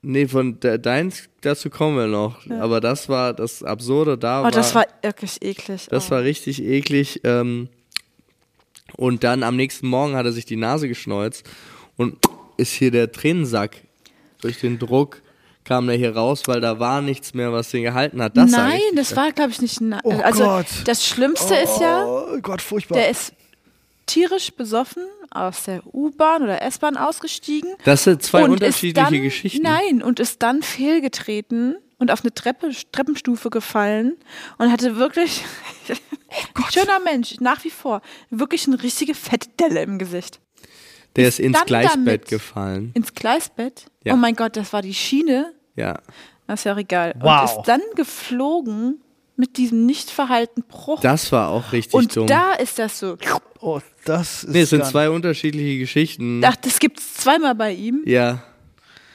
Nee, von de, deins, dazu kommen wir noch. Aber das war das Absurde da. Oh, das war wirklich eklig. Das oh. war richtig eklig. Ähm, und dann am nächsten Morgen hat er sich die Nase geschneuzt und ist hier der Tränensack durch den Druck kam der hier raus, weil da war nichts mehr, was den gehalten hat. Das Nein, das war, glaube ich, nicht. Oh also, Gott. das Schlimmste ist ja, Oh Gott, furchtbar. der ist tierisch besoffen aus der U-Bahn oder S-Bahn ausgestiegen. Das sind zwei unterschiedliche dann, Geschichten. Nein, und ist dann fehlgetreten und auf eine Treppe, Treppenstufe gefallen und hatte wirklich, Oh ein schöner Mensch, nach wie vor, wirklich eine richtige fette Delle im Gesicht. Der ist ins Gleisbett gefallen. Ins Gleisbett? Ja. Oh mein Gott, das war die Schiene. Ja. Das ist ja auch egal. Wow. Und ist dann geflogen mit diesem nicht verheilten Bruch. Das war auch richtig und dumm. da ist das so. oh, das ist nee, es sind zwei unterschiedliche Geschichten. Ach, das gibt's zweimal bei ihm. ja.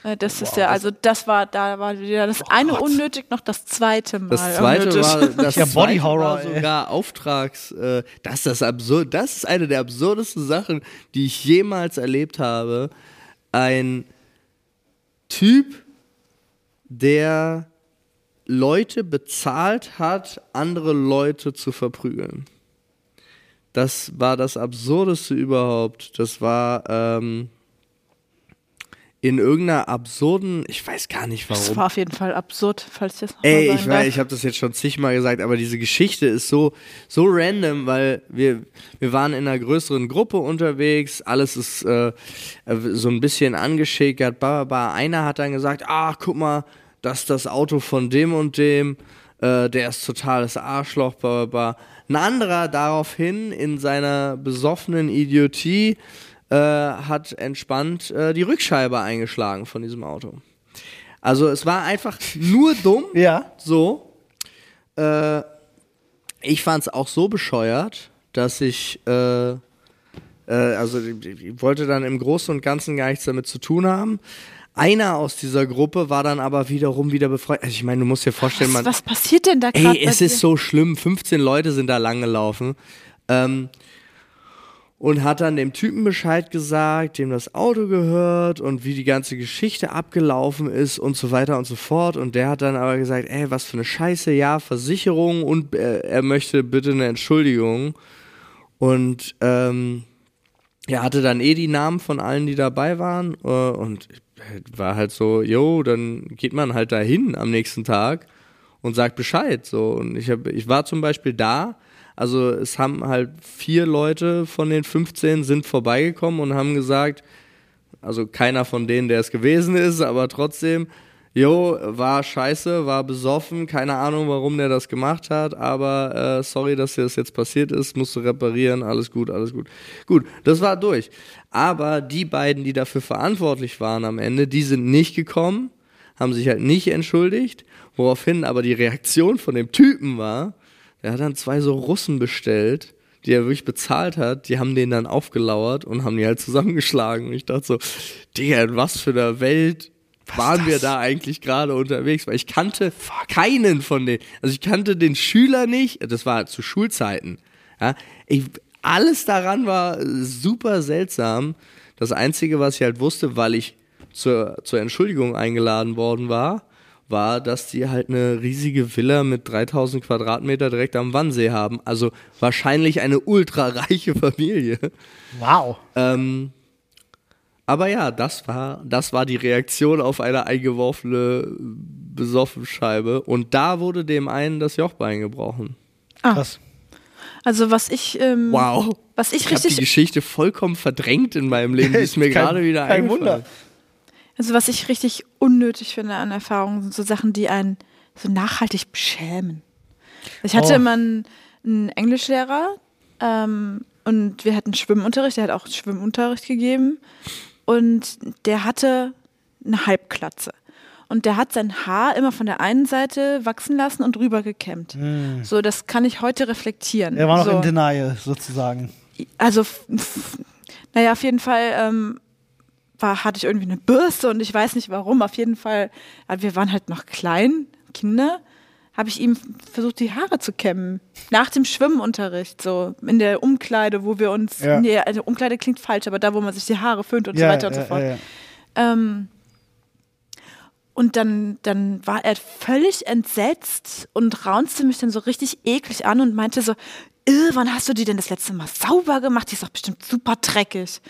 Äh, Das ist ja, also das war, da war wieder das eine unnötig, noch das zweite Mal. Das zweite unnötig. war, das Ja, Body Horror, war ey. sogar Auftrags. Äh, das ist das absurd. Das ist eine der absurdesten Sachen, die ich jemals erlebt habe. Ein Typ, der Leute bezahlt hat, andere Leute zu verprügeln. Das war das absurdeste überhaupt. Das war ähm, in irgendeiner absurden, ich weiß gar nicht warum. Das war auf jeden Fall absurd, falls das noch Ey, mal ich weiß, ich habe das jetzt schon zigmal gesagt, aber diese Geschichte ist so, so random, weil wir, wir waren in einer größeren Gruppe unterwegs, alles ist äh, so ein bisschen angeschickert, bla, bla, bla. Einer hat dann gesagt, ach, guck mal, das ist das Auto von dem und dem, äh, der ist totales Arschloch, bla, bla, bla. Ein anderer daraufhin in seiner besoffenen Idiotie äh, hat entspannt äh, die Rückscheibe eingeschlagen von diesem Auto. Also es war einfach nur dumm. Ja. So. Äh, ich fand es auch so bescheuert, dass ich, äh, äh, also ich wollte dann im Großen und Ganzen gar nichts damit zu tun haben. Einer aus dieser Gruppe war dann aber wiederum wieder befreit. Also ich meine, du musst dir vorstellen, was, man, was passiert denn da gerade? Ey, es ist so schlimm. 15 Leute sind da lang gelaufen. Ähm, und hat dann dem Typen Bescheid gesagt, dem das Auto gehört und wie die ganze Geschichte abgelaufen ist und so weiter und so fort. Und der hat dann aber gesagt, ey, was für eine Scheiße, ja, Versicherung und äh, er möchte bitte eine Entschuldigung. Und ähm, er hatte dann eh die Namen von allen, die dabei waren äh, und war halt so, jo, dann geht man halt dahin am nächsten Tag und sagt Bescheid. So. Und ich, hab, ich war zum Beispiel da, also es haben halt vier Leute von den 15 sind vorbeigekommen und haben gesagt, also keiner von denen, der es gewesen ist, aber trotzdem, jo, war scheiße, war besoffen, keine Ahnung, warum der das gemacht hat, aber äh, sorry, dass dir das jetzt passiert ist, musst du reparieren, alles gut, alles gut. Gut, das war durch. Aber die beiden, die dafür verantwortlich waren am Ende, die sind nicht gekommen, haben sich halt nicht entschuldigt, woraufhin aber die Reaktion von dem Typen war, der hat dann zwei so Russen bestellt, die er wirklich bezahlt hat, die haben den dann aufgelauert und haben die halt zusammengeschlagen. Und ich dachte so, Digga, in was für einer Welt waren wir da eigentlich gerade unterwegs? Weil ich kannte keinen von denen. Also ich kannte den Schüler nicht, das war zu Schulzeiten. Ja, ich, alles daran war super seltsam. Das Einzige, was ich halt wusste, weil ich zur, zur Entschuldigung eingeladen worden war, war, dass die halt eine riesige Villa mit 3000 Quadratmeter direkt am Wannsee haben. Also wahrscheinlich eine ultra reiche Familie. Wow. Ähm, aber ja, das war, das war die Reaktion auf eine eingeworfene Besoffenscheibe. Und da wurde dem einen das Jochbein gebrochen. Krass. Also was ich, ähm, Wow. was ich Ich habe die richtig, Geschichte vollkommen verdrängt in meinem Leben. Die ist mir Kein- gerade wieder kein eingefallen. Wunder. Also was ich richtig unnötig finde an Erfahrungen, sind so Sachen, die einen so nachhaltig beschämen. Ich hatte Oh. immer einen, einen Englischlehrer ähm, und wir hatten Schwimmunterricht, der hat auch Schwimmunterricht gegeben und der hatte eine Halbklatze. Und der hat sein Haar immer von der einen Seite wachsen lassen und rüber gekämmt. So, das kann ich heute reflektieren. Er war noch so. in Denial, sozusagen. also, naja, auf jeden Fall ähm, war, hatte ich irgendwie eine Bürste und ich weiß nicht warum. Auf jeden Fall, aber wir waren halt noch klein, Kinder, habe ich ihm versucht, die Haare zu kämmen. Nach dem Schwimmunterricht, so in der Umkleide, wo wir uns, Ja. nee, also Umkleide klingt falsch, aber da, wo man sich die Haare föhnt und so weiter und so fort. ja, ja. Ähm, und dann, dann war er völlig entsetzt und raunzte mich dann so richtig eklig an und meinte so, "Äh, wann hast du die denn das letzte Mal sauber gemacht? Die ist doch bestimmt super dreckig.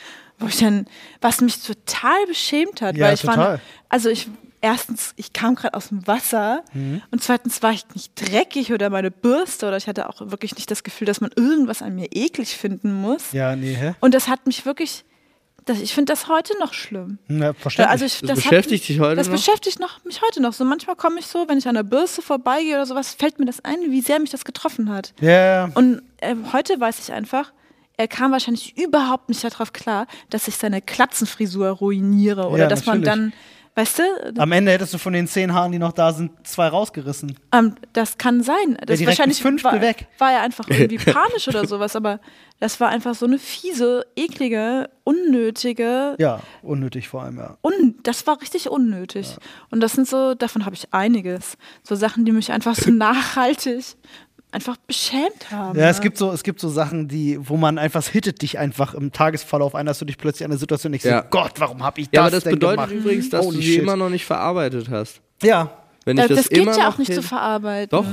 Wo ich dann, was mich total beschämt hat, Ja, weil ich total. war, also ich, erstens, ich kam gerade aus dem Wasser Mhm. und zweitens war ich nicht dreckig oder meine Bürste oder ich hatte auch wirklich nicht das Gefühl, dass man irgendwas an mir eklig finden muss. Ja, nee, hä? Und das hat mich wirklich, das, ich finde das heute noch schlimm. Ja, verständlich. Also ich, Das das beschäftigt hat, dich heute Das noch? beschäftigt noch, mich heute noch. So manchmal komme ich so, wenn ich an der Bürste vorbeigehe oder sowas, fällt mir das ein, wie sehr mich das getroffen hat. ja, ja. Und äh, heute weiß ich einfach, er kam wahrscheinlich überhaupt nicht darauf klar, dass ich seine Klatzenfrisur ruiniere oder Ja, dass man natürlich. dann, weißt du, Am Ende hättest du von den zehn Haaren, die noch da sind, zwei rausgerissen. ähm, das kann sein. Das direkt wahrscheinlich ein Fünftel war, weg. war er einfach irgendwie panisch oder sowas, aber das war einfach so eine fiese, eklige, unnötige Ja, unnötig vor allem, ja. un das war richtig unnötig. Und das sind so, davon habe ich einiges. So Sachen, die mich einfach so nachhaltig einfach beschämt haben. Ja, es gibt so, es gibt so Sachen, die, wo man einfach, es hittet dich einfach im Tagesverlauf ein, dass du dich plötzlich an eine Situation denkst, Ja. so, Gott, warum habe ich das Ja, aber das denn bedeutet gemacht? übrigens, dass Holy du sie shit. immer noch nicht verarbeitet hast. Ja, Wenn Äh, ich das, das geht immer ja auch nicht hin- zu verarbeiten. Doch.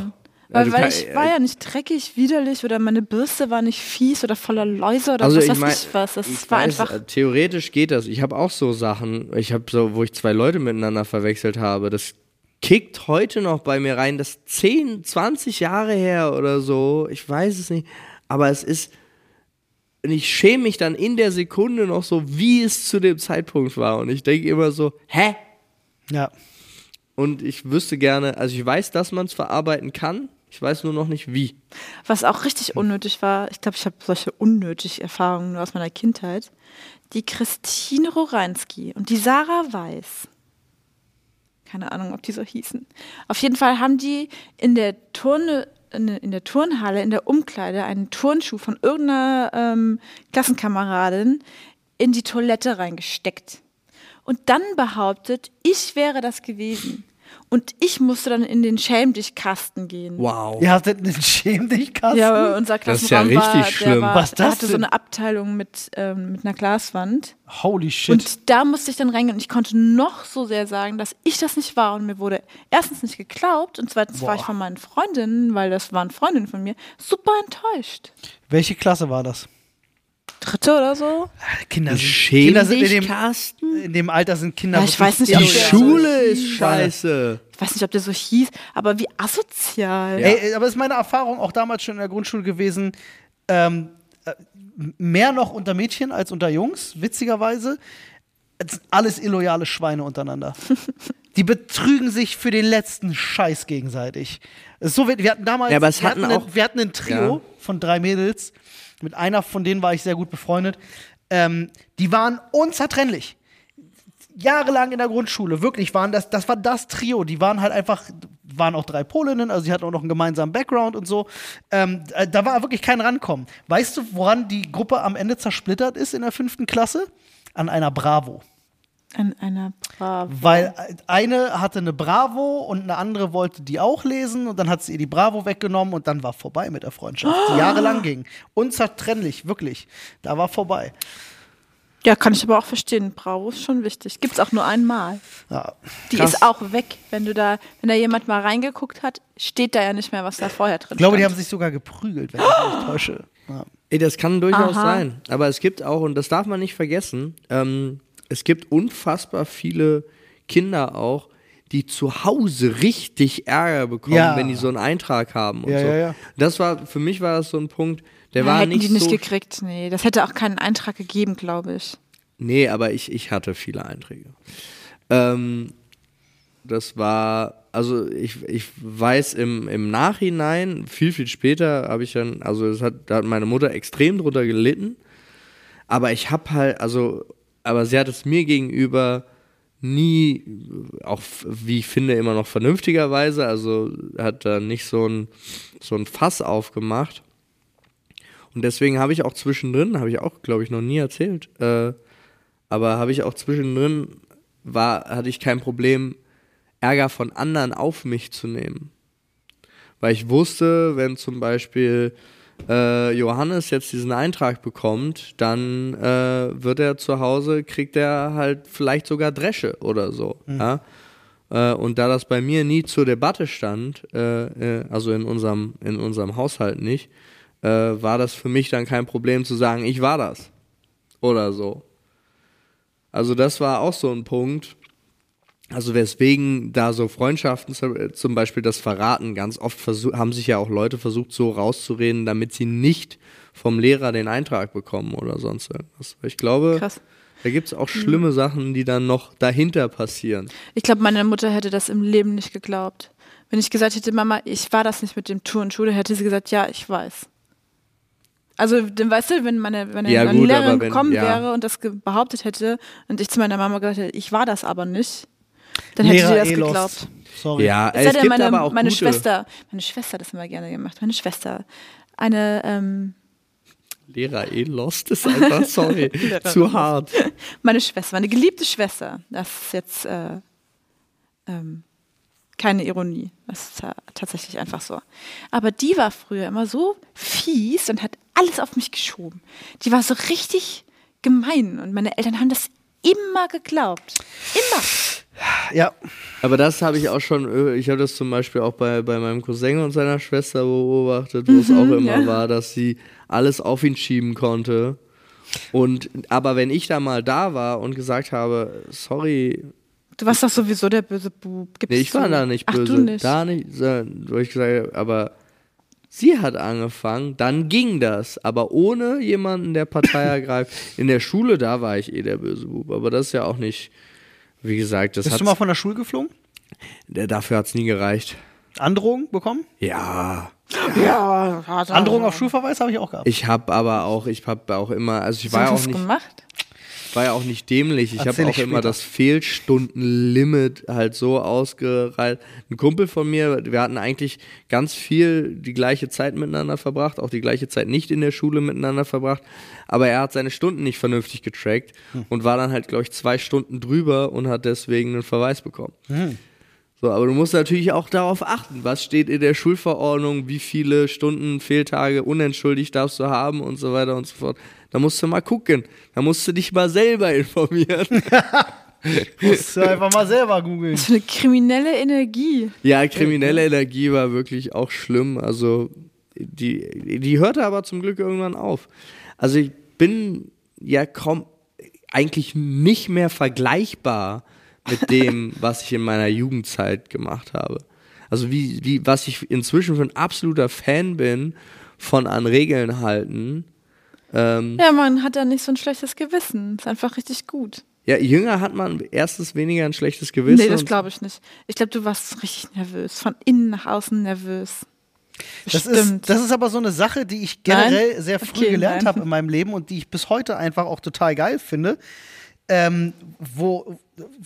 Weil, weil kann- ich war ja nicht dreckig, widerlich oder meine Bürste war nicht fies oder voller Läuse oder Also was ich weiß mein, ich was. Das ich war weiß, einfach. äh, theoretisch geht das. Ich habe auch so Sachen, ich habe so, wo ich zwei Leute miteinander verwechselt habe. Das kickt heute noch bei mir rein. Das ist 10, 20 Jahre her oder so. Ich weiß es nicht. Aber es ist. Und ich schäme mich dann in der Sekunde noch so, wie es zu dem Zeitpunkt war. Und ich denke immer so, hä? ja. Und ich wüsste gerne, also ich weiß, dass man es verarbeiten kann. Ich weiß nur noch nicht wie. Was auch richtig unnötig war, ich glaube, ich habe solche unnötig Erfahrungen nur aus meiner Kindheit. Die Christine Roranski und die Sarah Weiß. Keine Ahnung, ob die so hießen. Auf jeden Fall haben die in der Turne, in der Turnhalle, in der Umkleide, einen Turnschuh von irgendeiner ähm, Klassenkameradin in die Toilette reingesteckt. Und dann behauptet, ich wäre das gewesen. Und ich musste dann in den Schäm dich Kasten gehen. Wow. Ihr hattet einen Schäm dich Kasten? Ja, aber unser Das ist ja Klassenraum war, richtig der schlimm. war, Was das hatte so denn? eine Abteilung mit, ähm, mit einer Glaswand. Holy shit. Und da musste ich dann reingehen und ich konnte noch so sehr sagen, dass ich das nicht war und mir wurde erstens nicht geglaubt und zweitens war ich Boah. von meinen Freundinnen, weil das waren Freundinnen von mir, super enttäuscht. Welche Klasse war das? Dritte oder so? Kinder sind, Schäm Kinder sind in dem, Carsten? in dem Alter sind Kinder. Ja, ich weiß nicht, Die Schule so ist scheiße. Ich weiß nicht, ob der so hieß, aber wie asozial. Ja. Ey, aber es ist meine Erfahrung auch damals schon in der Grundschule gewesen, ähm, äh, mehr noch unter Mädchen als unter Jungs, witzigerweise. Es sind alles illoyale Schweine untereinander. Die betrügen sich für den letzten Scheiß gegenseitig. So, wir wir hatten damals, Ja, aber es wir, hatten hatten auch- ein, wir hatten ein Trio Ja. von drei Mädels. Mit einer von denen war ich sehr gut befreundet. Ähm, die waren unzertrennlich jahrelang in der Grundschule, wirklich waren das, das war das Trio. Die waren halt einfach, waren auch drei Polinnen, also sie hatten auch noch einen gemeinsamen Background und so. Ähm, äh, da war wirklich kein Rankommen. Weißt du, woran die Gruppe am Ende zersplittert ist in der fünften Klasse? An einer Bravo. An einer Bravo. Weil eine hatte eine Bravo und eine andere wollte die auch lesen und dann hat sie ihr die Bravo weggenommen und dann war vorbei mit der Freundschaft, die jahrelang ging. Unzertrennlich, wirklich. Da war vorbei. Ja, kann ich aber auch verstehen. Bravo ist schon wichtig. Gibt's auch nur einmal. Ja. Die ist auch weg. Wenn du da, wenn da jemand mal reingeguckt hat, steht da ja nicht mehr, was da vorher drin Ich glaube, die stand. haben sich sogar geprügelt, wenn ich mich nicht täusche. Ja. Ey, das kann durchaus Aha. sein. Aber es gibt auch, und das darf man nicht vergessen, ähm, es gibt unfassbar viele Kinder auch, die zu Hause richtig Ärger bekommen, Ja. wenn die so einen Eintrag haben und Ja, so. ja, ja. Das war, für mich war das so ein Punkt, der ja, war hätten nicht die nicht so. gekriegt. Nee, das hätte auch keinen Eintrag gegeben, glaube ich. Nee, aber ich, ich hatte viele Einträge. Ähm, das war, also ich, ich weiß im, im Nachhinein, viel, viel später habe ich dann, also es hat, da hat meine Mutter extrem drunter gelitten. Aber ich habe halt, also, aber sie hat es mir gegenüber nie, auch wie ich finde, immer noch vernünftigerweise, also hat da nicht so ein, so ein Fass aufgemacht. Und deswegen habe ich auch zwischendrin, habe ich auch, glaube ich, noch nie erzählt, äh, aber habe ich auch zwischendrin, war, hatte ich kein Problem, Ärger von anderen auf mich zu nehmen. Weil ich wusste, wenn zum Beispiel äh, Johannes jetzt diesen Eintrag bekommt, dann äh, wird er zu Hause, kriegt er halt vielleicht sogar Dresche oder so. Ja? Äh, und da das bei mir nie zur Debatte stand, äh, äh, also in unserem, in unserem Haushalt nicht, äh, war das für mich dann kein Problem zu sagen, ich war das. Oder so. Also das war auch so ein Punkt. Also weswegen da so Freundschaften zum- äh, Beispiel das Verraten ganz oft haben sich ja auch Leute versucht so rauszureden, damit sie nicht vom Lehrer den Eintrag bekommen oder sonst irgendwas. Ich glaube, Krass. da gibt es auch schlimme Sachen, die dann noch dahinter passieren. Ich glaube, meine Mutter hätte das im Leben nicht geglaubt. Wenn ich gesagt hätte, Mama, ich war das nicht mit dem Turnschuh, hätte sie gesagt, ja, ich weiß. Also, dann weißt du, wenn meine, wenn Ja, eine gut, Lehrerin wenn- gekommen ja. wäre und das behauptet hätte und ich zu meiner Mama gesagt hätte, ich war das aber nicht, dann hätte sie das eh geglaubt. lost. Sorry. Ja, Es es hat ja gibt meine, aber auch meine gute. Schwester, meine Schwester hat das immer gerne gemacht, meine Schwester, eine, ähm, Lehrer eh lost ist einfach, sorry, zu hart. meine Schwester, meine geliebte Schwester, das ist jetzt äh, ähm, keine Ironie, das ist ta tatsächlich einfach so. Aber die war früher immer so fies und hat alles auf mich geschoben. Die war so richtig gemein und meine Eltern haben das immer geglaubt. Immer. Ja. Aber das habe ich auch schon, äh, ich habe das zum Beispiel auch bei, bei meinem Cousin und seiner Schwester beobachtet, wo es auch immer ja. war, dass sie alles auf ihn schieben konnte. Und aber wenn ich da mal da war und gesagt habe, sorry, Du warst doch sowieso der böse Bub. Gib's nee, ich war da nicht Ach, böse, du nicht. da nicht, so, wo ich gesagt habe, aber sie hat angefangen, dann ging das, aber ohne jemanden, der Partei ergreift. In der Schule, da war ich eh der böse Bub, aber das ist ja auch nicht, wie gesagt, das Bist hat, du mal von der Schule geflogen? dafür hat es nie gereicht. Androhung bekommen? Ja, Ja, hat er. Androhung auf Schulverweis habe ich auch gehabt. Ich habe aber auch, ich habe auch immer, also ich Hast war du auch das nicht, gemacht? War ja auch nicht dämlich. Ich habe auch ich immer später. das Fehlstundenlimit halt so ausgereiht. Ein Kumpel von mir, wir hatten eigentlich ganz viel die gleiche Zeit miteinander verbracht, auch die gleiche Zeit nicht in der Schule miteinander verbracht. Aber er hat seine Stunden nicht vernünftig getrackt Hm. und war dann halt, glaube ich, zwei Stunden drüber und hat deswegen einen Verweis bekommen. Hm. So, aber du musst natürlich auch darauf achten, was steht in der Schulverordnung, wie viele Stunden Fehltage unentschuldigt darfst du haben und so weiter und so fort. Da musst du mal gucken. Da musst du dich mal selber informieren. Musst du einfach mal selber googeln. Das ist eine kriminelle Energie. ja, kriminelle Energie war wirklich auch schlimm. Also, die, die hörte aber zum Glück irgendwann auf. Also, ich bin ja kaum, eigentlich nicht mehr vergleichbar mit dem, was ich in meiner Jugendzeit gemacht habe. Also, wie, wie, was ich inzwischen für ein absoluter Fan bin von an Regeln halten. Ähm, Ja, man hat da nicht so ein schlechtes Gewissen. Ist einfach richtig gut. ja, jünger hat man erstens weniger ein schlechtes Gewissen. nee, das glaube ich nicht. Ich glaube, du warst richtig nervös. Von innen nach außen nervös. Das ist, das ist aber so eine Sache, die ich generell Nein? sehr früh Okay, gelernt habe in meinem Leben und die ich bis heute einfach auch total geil finde. Ähm, wo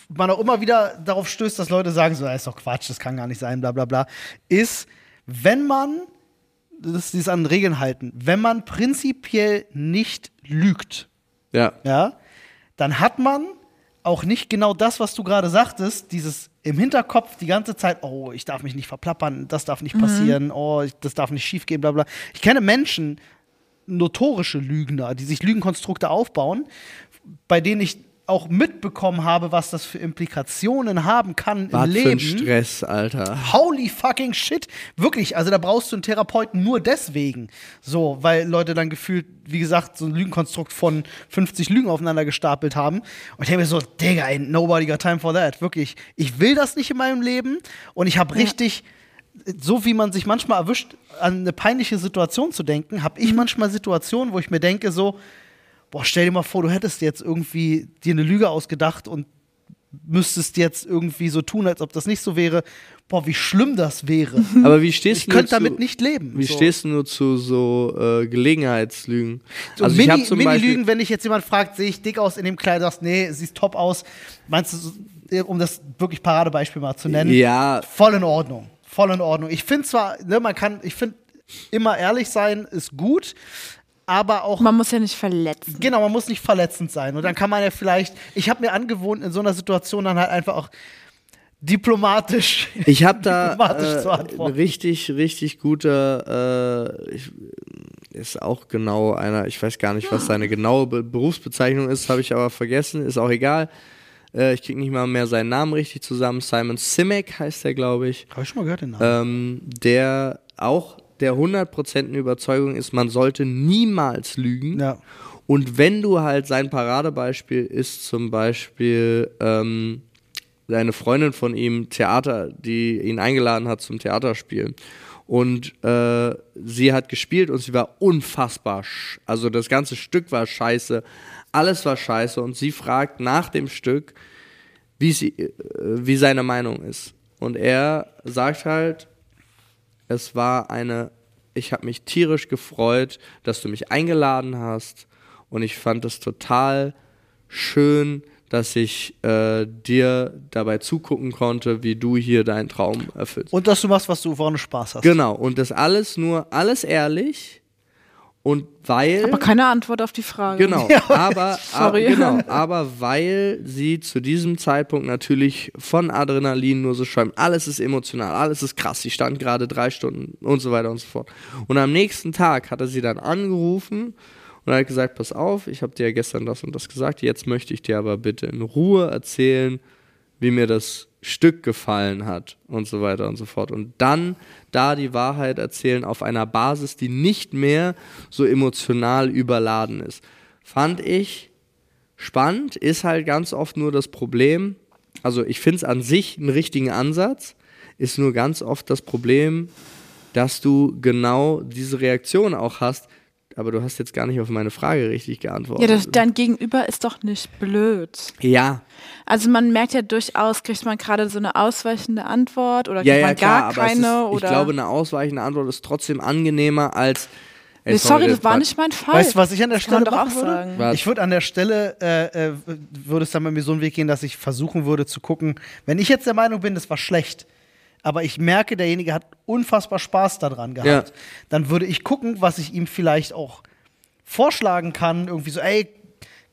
man auch immer wieder darauf stößt, dass Leute sagen, so, das ist doch Quatsch, das kann gar nicht sein, bla bla bla, ist, wenn man, das ist dieses an Regeln halten, wenn man prinzipiell nicht lügt, Ja. ja, dann hat man auch nicht genau das, was du gerade sagtest, dieses im Hinterkopf die ganze Zeit, oh, ich darf mich nicht verplappern, das darf nicht passieren, oh, ich- das darf nicht schiefgehen, bla bla. Ich kenne Menschen, notorische Lügner, die sich Lügenkonstrukte aufbauen, bei denen ich auch mitbekommen habe, was das für Implikationen haben kann Was im für Leben. ein Stress, Alter. Holy fucking shit. Wirklich, also da brauchst du einen Therapeuten nur deswegen. So, weil Leute dann gefühlt, wie gesagt, so ein Lügenkonstrukt von 50 Lügen aufeinander gestapelt haben. Und ich denke mir so, Digga, ain't nobody got time for that. Wirklich, ich will das nicht in meinem Leben. Und ich habe richtig, so wie man sich manchmal erwischt, an eine peinliche Situation zu denken, habe ich manchmal Situationen, wo ich mir denke, so, boah, stell dir mal vor, du hättest jetzt irgendwie dir eine Lüge ausgedacht und müsstest jetzt irgendwie so tun, als ob das nicht so wäre. Boah, wie schlimm das wäre. Aber wie stehst Ich du könnte zu- damit nicht leben. Wie so. stehst du nur zu so äh, Gelegenheitslügen? So also ich Mini- zum Mini-Lügen, Beispiel, wenn dich jetzt jemand fragt, sehe ich dick aus in dem Kleid, sagst, nee, siehst top aus. Meinst du, so, um das wirklich Paradebeispiel mal zu nennen? ja, Voll in Ordnung. Voll in Ordnung. Ich finde zwar, ne, man kann, ich finde, immer ehrlich sein ist gut, aber auch Man muss ja nicht verletzen. Genau, man muss nicht verletzend sein. Und dann kann man ja vielleicht, ich habe mir angewohnt, in so einer Situation dann halt einfach auch diplomatisch. ich habe da Diplomatisch zu äh, richtig, richtig guter, äh, ich, ist auch genau einer, ich weiß gar nicht, was seine genaue Be Berufsbezeichnung ist, habe ich aber vergessen, ist auch egal. Äh, ich kriege nicht mal mehr seinen Namen richtig zusammen. Simon Simek heißt er, glaube ich. Habe ich schon mal gehört den Namen. ähm, der auch der 100% Überzeugung ist, man sollte niemals lügen. Ja. Und wenn du halt sein Paradebeispiel ist zum Beispiel ähm, seine Freundin von ihm Theater, die ihn eingeladen hat zum Theaterspielen. Und äh, sie hat gespielt und sie war unfassbar. Also das ganze Stück war scheiße, alles war scheiße. Und sie fragt nach dem Stück, wie, sie, äh, wie seine Meinung ist. Und er sagt halt, es war eine, ich habe mich tierisch gefreut, dass du mich eingeladen hast und ich fand es total schön, dass ich äh, dir dabei zugucken konnte, wie du hier deinen Traum erfüllst. Und dass du machst, was du, du Spaß hast. Genau, und das alles nur, alles ehrlich und weil... Aber keine Antwort auf die Frage. Genau, aber, aber, Sorry. genau, aber weil sie zu diesem Zeitpunkt natürlich von Adrenalin nur so schäumt. Alles ist emotional, alles ist krass. Sie stand gerade drei Stunden und so weiter und so fort. Und am nächsten Tag hat er sie dann angerufen und hat gesagt, pass auf, ich habe dir ja gestern das und das gesagt, jetzt möchte ich dir aber bitte in Ruhe erzählen, wie mir das Stück gefallen hat und so weiter und so fort. Und dann da die Wahrheit erzählen auf einer Basis, die nicht mehr so emotional überladen ist. Fand ich spannend, ist halt ganz oft nur das Problem, also ich finde es an sich einen richtigen Ansatz, ist nur ganz oft das Problem, dass du genau diese Reaktion auch hast, aber du hast jetzt gar nicht auf meine Frage richtig Ja, geantwortet. das, dein Gegenüber ist doch nicht blöd. ja, Also man merkt ja durchaus, kriegt man gerade so eine ausweichende Antwort oder kriegt ja, ja, man klar, gar keine ist, oder. ich glaube, eine ausweichende Antwort ist trotzdem angenehmer als. ey, nee, sorry, das war nicht mein Fall. Weißt du, was ich an der Das kann Stelle man doch machen auch würde? sagen. Ich würde an der Stelle, äh, äh, würde es dann bei mir so einen Weg gehen, dass ich versuchen würde zu gucken, wenn ich jetzt der Meinung bin, das war schlecht, aber ich merke, derjenige hat unfassbar Spaß daran gehabt, Ja. dann würde ich gucken, was ich ihm vielleicht auch vorschlagen kann. Irgendwie so, ey,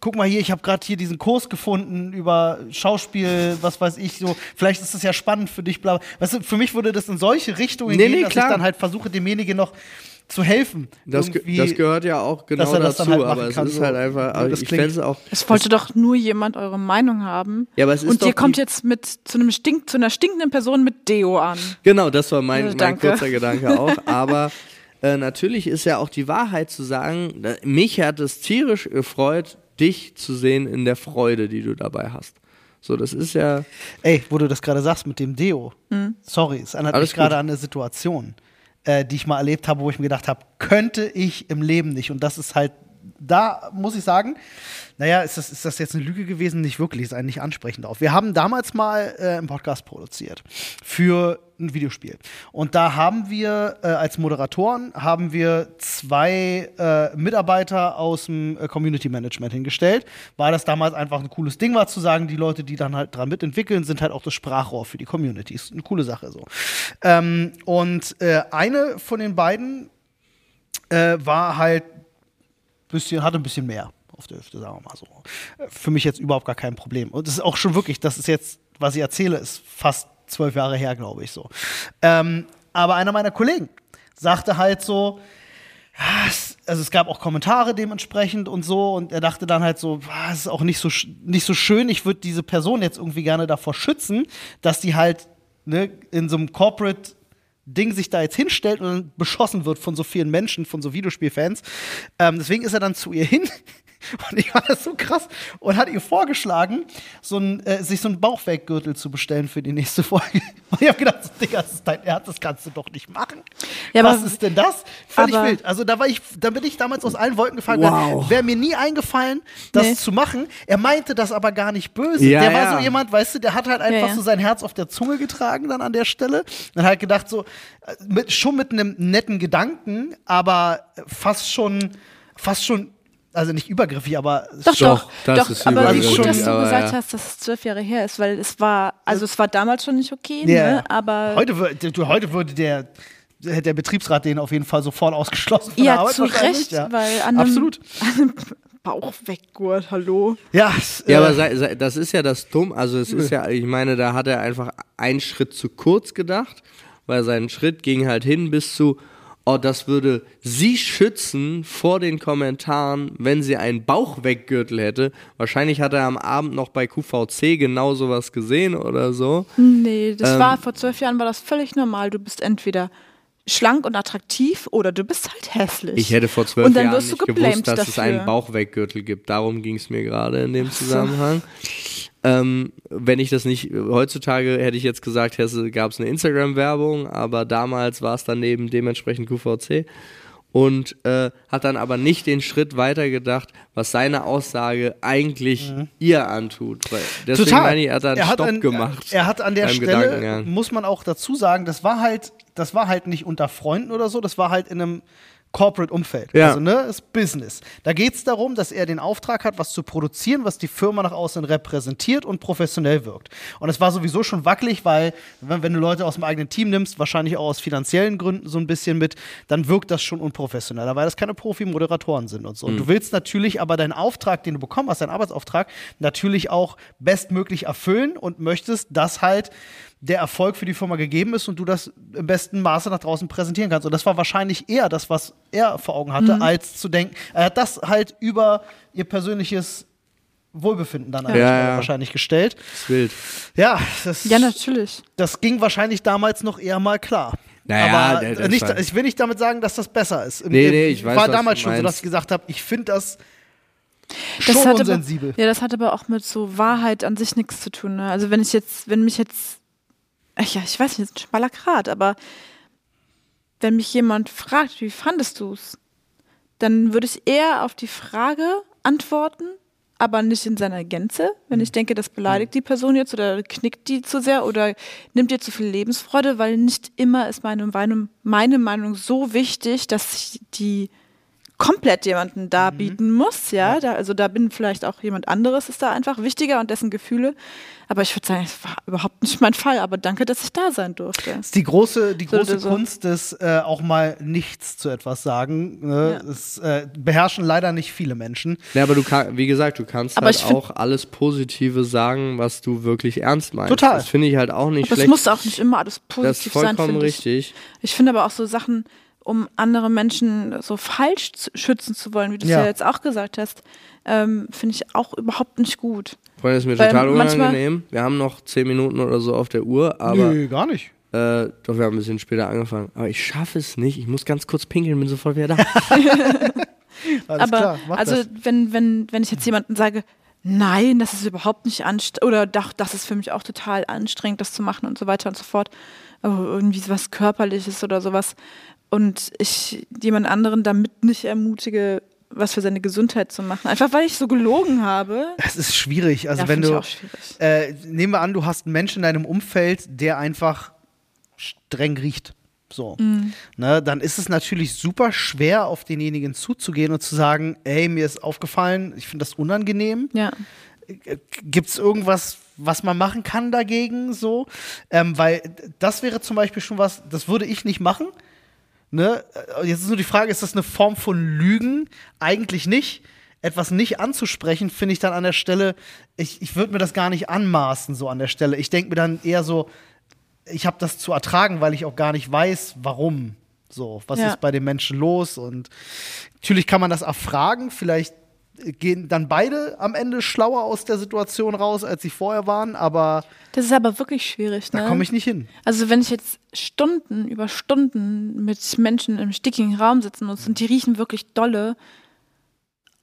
guck mal hier, ich habe gerade hier diesen Kurs gefunden über Schauspiel, was weiß ich, so, vielleicht ist das ja spannend für dich, bla. bla. Weißt du, für mich würde das in solche Richtungen Nee, gehen, nee, dass klar. ich dann halt versuche, demjenigen noch zu helfen. Das, das gehört ja auch genau dass er das dazu, halt aber es ist so. halt einfach, Ja, aber das ich klingt- fände es auch. Es wollte doch nur jemand eure Meinung haben. Ja, aber es ist Und doch ihr kommt jetzt mit zu einem stink, zu einer stinkenden Person mit Deo an. Genau, das war mein, Äh, mein kurzer Gedanke auch. Aber äh, natürlich ist ja auch die Wahrheit zu sagen, mich hat es tierisch gefreut, dich zu sehen in der Freude, die du dabei hast. So, das ist ja. Ey, wo du das gerade sagst mit dem Deo. Hm. Sorry, es erinnert Alles mich gerade an eine Situation, äh, die ich mal erlebt habe, wo ich mir gedacht habe, könnte ich im Leben nicht. Und das ist halt, da muss ich sagen, naja, ist das, ist das jetzt eine Lüge gewesen? Nicht wirklich, ist eigentlich ansprechend drauf. Wir haben damals mal äh, einen Podcast produziert für ein Videospiel. Und da haben wir äh, als Moderatoren haben wir zwei äh, Mitarbeiter aus dem äh, Community Management hingestellt, weil das damals einfach ein cooles Ding war zu sagen, die Leute, die dann halt dran mitentwickeln, sind halt auch das Sprachrohr für die Community. Ist eine coole Sache so. Ähm, und äh, eine von den beiden äh, war halt bisschen, hatte ein bisschen mehr auf der Hüfte, sagen wir mal so. Für mich jetzt überhaupt gar kein Problem. Und das ist auch schon wirklich, das ist jetzt, was ich erzähle, ist fast zwölf Jahre her, glaube ich so. Ähm, aber einer meiner Kollegen sagte halt so, also es gab auch Kommentare dementsprechend und so und er dachte dann halt so, ah, es ist auch nicht so nicht so schön, ich würde diese Person jetzt irgendwie gerne davor schützen, dass die halt ne, in so einem Corporate Ding sich da jetzt hinstellt und beschossen wird von so vielen Menschen, von so Videospielfans. Ähm, deswegen ist er dann zu ihr hin und ich fand das so krass und hat ihr vorgeschlagen, so ein, äh, sich so einen Bauchweggürtel zu bestellen für die nächste Folge. Und ich habe gedacht, so, Digga, das ist dein Ernst, das kannst du doch nicht machen. Ja, Was aber- ist denn das? Völlig wild. Also da war ich, da bin ich damals aus allen Wolken gefallen. Wow. Wäre mir nie eingefallen, das Nee. zu machen. Er meinte das aber gar nicht böse. Ja, der war ja. so jemand, weißt du, der hat halt einfach ja. so sein Herz auf der Zunge getragen dann an der Stelle. Und halt gedacht so, äh, mit, schon mit einem netten Gedanken, aber fast schon, fast schon, also nicht übergriffig, aber Doch, Doch, doch, das doch. ist aber wie gut, dass du gesagt ja. hast, dass es zwölf Jahre her ist, weil es war, also es war damals schon nicht okay, Ja. ne? aber heute, du, heute würde der, der Betriebsrat den auf jeden Fall sofort ausgeschlossen von der ja, Arbeit zu Recht, ja. weil an einem, Absolut. an einem Bauchweggurt, hallo. Ja, es, Ja, äh, aber sei, sei, das ist ja das Dumm. Also es ist ja, ich meine, da hat er einfach einen Schritt zu kurz gedacht, weil sein Schritt ging halt hin bis zu, oh, das würde sie schützen vor den Kommentaren, wenn sie einen Bauchweggürtel hätte. Wahrscheinlich hat er am Abend noch bei QVC genau sowas gesehen oder so. Nee, das Ähm. war vor zwölf Jahren war das völlig normal. Du bist entweder schlank und attraktiv oder du bist halt hässlich. Ich hätte vor zwölf Und dann Jahren wirst du nicht gewusst, dass es dafür. einen Bauchweggürtel gibt. Darum ging es mir gerade in dem Zusammenhang. Ähm, wenn ich das nicht, heutzutage hätte ich jetzt gesagt, gab es eine Instagram-Werbung, aber damals war es daneben dementsprechend QVC. Und äh, hat dann aber nicht den Schritt weitergedacht, was seine Aussage eigentlich ihr antut. Weil deswegen Total. meine ich, er hat dann er hat Stopp an, gemacht. Er hat an der Stelle, muss man auch dazu sagen, das war halt, das war halt nicht unter Freunden oder so, das war halt in einem Corporate-Umfeld. Ja. Also, ne, ist Business. Da geht es darum, dass er den Auftrag hat, was zu produzieren, was die Firma nach außen repräsentiert und professionell wirkt. Und es war sowieso schon wackelig, weil, wenn, wenn du Leute aus dem eigenen Team nimmst, wahrscheinlich auch aus finanziellen Gründen so ein bisschen mit, dann wirkt das schon unprofessioneller, weil das keine Profi-Moderatoren sind und so. Und du willst natürlich aber deinen Auftrag, den du bekommen hast, deinen Arbeitsauftrag, natürlich auch bestmöglich erfüllen und möchtest, dass halt der Erfolg für die Firma gegeben ist und du das im besten Maße nach draußen präsentieren kannst. Und das war wahrscheinlich eher das, was er vor Augen hatte, als zu denken, er hat das halt über ihr persönliches Wohlbefinden dann an Ja, ja. wahrscheinlich gestellt. Das ist wild. Ja, das, ja, natürlich. das ging wahrscheinlich damals noch eher mal klar. Naja, Aber der- nicht, war- ich will nicht damit sagen, dass das besser ist. Nee, nee, ich weiß, war damals schon so, dass ich gesagt habe, ich finde das, Das schon hat unsensibel. Aber, ja, das hat aber auch mit so Wahrheit an sich nichts zu tun. Ne? Also wenn ich jetzt, wenn mich jetzt, ja, ich weiß nicht, das ist ein schmaler Grat, aber wenn mich jemand fragt, wie fandest du es, dann würde ich eher auf die Frage antworten, aber nicht in seiner Gänze. Wenn ich denke, das beleidigt die Person jetzt oder knickt die zu sehr oder nimmt ihr zu viel Lebensfreude, weil nicht immer ist meine Meinung, meine Meinung so wichtig, dass ich die komplett jemanden darbieten muss, ja. Da, also da bin vielleicht auch jemand anderes ist da einfach wichtiger und dessen Gefühle. Aber ich würde sagen, es war überhaupt nicht mein Fall. Aber danke, dass ich da sein durfte. Das ist die große, die So große so. Kunst des äh, auch mal nichts zu etwas sagen. Ne? Ja. Das äh, beherrschen leider nicht viele Menschen. Ja, aber du kannst, wie gesagt, du kannst Aber halt auch alles Positive sagen, was du wirklich ernst meinst. Total. Das finde ich halt auch nicht Aber schlecht. muss auch nicht immer alles das ist positiv sein, vollkommen finde ich. richtig. Ich finde aber auch so Sachen, um andere Menschen so falsch zu, schützen zu wollen, wie du es Ja. ja. jetzt auch gesagt hast, ähm, finde ich auch überhaupt nicht gut. Freunde, ist mir Weil total unangenehm. Wir haben noch zehn Minuten oder so auf der Uhr, aber Nö, gar nicht. äh, doch, wir haben ein bisschen später angefangen. Aber ich schaffe es nicht. Ich muss ganz kurz pinkeln, bin sofort wieder da. Alles aber klar, mach also das. wenn, wenn, wenn ich jetzt jemanden sage, nein, das ist überhaupt nicht anstrengend, oder doch, das ist für mich auch total anstrengend, das zu machen und so weiter und so fort, oh, irgendwie was Körperliches oder sowas, und ich jemand anderen damit nicht ermutige, was für seine Gesundheit zu machen, einfach weil ich so gelogen habe. Es ist schwierig. Also ja, wenn du, auch schwierig. äh, nehmen wir an, du hast einen Menschen in deinem Umfeld, der einfach streng riecht. So. Mhm. Ne, dann ist es natürlich super schwer, auf denjenigen zuzugehen und zu sagen, ey, mir ist aufgefallen, ich finde das unangenehm. Ja. Gibt es irgendwas, was man machen kann dagegen? So? Ähm, weil das wäre zum Beispiel schon was, das würde ich nicht machen. Ne? Äh, Jetzt ist nur die Frage, ist das eine Form von Lügen? Eigentlich nicht. etwas nicht anzusprechen, finde ich dann an der Stelle, ich, ich würde mir das gar nicht anmaßen, so an der Stelle. Ich denke mir dann eher so, ich habe das zu ertragen, weil ich auch gar nicht weiß, warum. So, was Ja. ist bei den Menschen los? Und natürlich kann man das erfragen, vielleicht gehen dann beide am Ende schlauer aus der Situation raus, als sie vorher waren, aber Das ist aber wirklich schwierig, da ne? komme ich nicht hin. Also wenn ich jetzt Stunden über Stunden mit Menschen im stickigen Raum sitzen muss und die riechen wirklich dolle,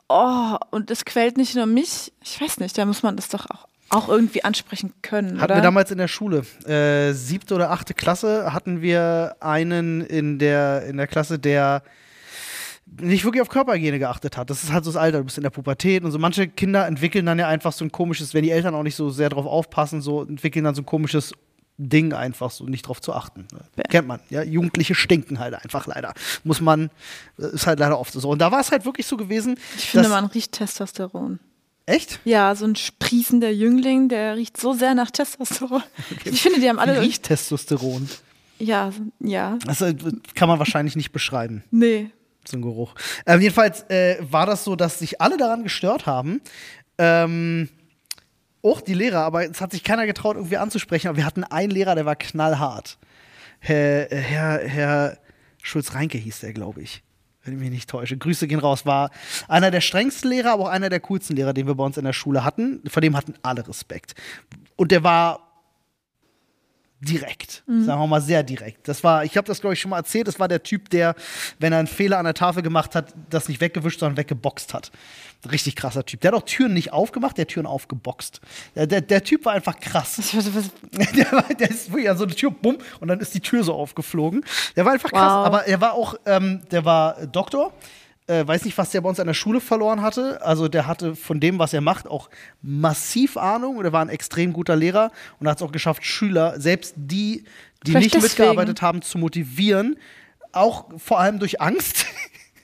oh, und es quält nicht nur mich, ich weiß nicht, da muss man das doch auch, auch irgendwie ansprechen können, Hatten oder? wir damals in der Schule, äh, siebte oder achte Klasse, hatten wir einen in der, in der Klasse, der nicht wirklich auf Körperhygiene geachtet hat. Das ist halt so das Alter, du bist in der Pubertät und so. Manche Kinder entwickeln dann ja einfach so ein komisches, wenn die Eltern auch nicht so sehr drauf aufpassen, so entwickeln dann so ein komisches Ding einfach so nicht drauf zu achten. Ja. Kennt man, ja. Jugendliche stinken halt einfach leider. Muss man, ist halt leider oft so. Und da war es halt wirklich so gewesen. ich finde, man riecht Testosteron. Echt? Ja, so ein sprießender Jüngling, der riecht so sehr nach Testosteron. Ich finde, die haben alle. Riecht Testosteron? Ja, ja, Das äh, kann man wahrscheinlich nicht beschreiben. nee. Ein Geruch. Ähm, jedenfalls äh, war das so, dass sich alle daran gestört haben. Ähm, auch die Lehrer, aber es hat sich keiner getraut, irgendwie anzusprechen. Aber wir hatten einen Lehrer, der war knallhart. Herr, Herr, Herr Schulz-Reinke hieß der, glaube ich. Wenn ich mich nicht täusche. Grüße gehen raus. War einer der strengsten Lehrer, aber auch einer der coolsten Lehrer, den wir bei uns in der Schule hatten. Vor dem hatten alle Respekt. Und der war direkt. Sagen wir mal sehr direkt. Das war, ich habe das glaube ich schon mal erzählt, das war der Typ, der, wenn er einen Fehler an der Tafel gemacht hat, das nicht weggewischt, sondern weggeboxt hat. Richtig krasser Typ. Der hat auch Türen nicht aufgemacht, der hat Türen aufgeboxt. Der, der, der Typ war einfach krass. Was, was, Der, war, der ist wirklich an so eine Tür, bumm, und dann ist die Tür so aufgeflogen. Der war einfach krass, Wow. aber er war auch, ähm, der war Doktor. Äh, weiß nicht, was der bei uns an der Schule verloren hatte. Also der hatte von dem, was er macht, auch massiv Ahnung und er war ein extrem guter Lehrer und hat es auch geschafft, Schüler, selbst die, die Vielleicht nicht deswegen. mitgearbeitet haben, zu motivieren. Auch vor allem durch Angst.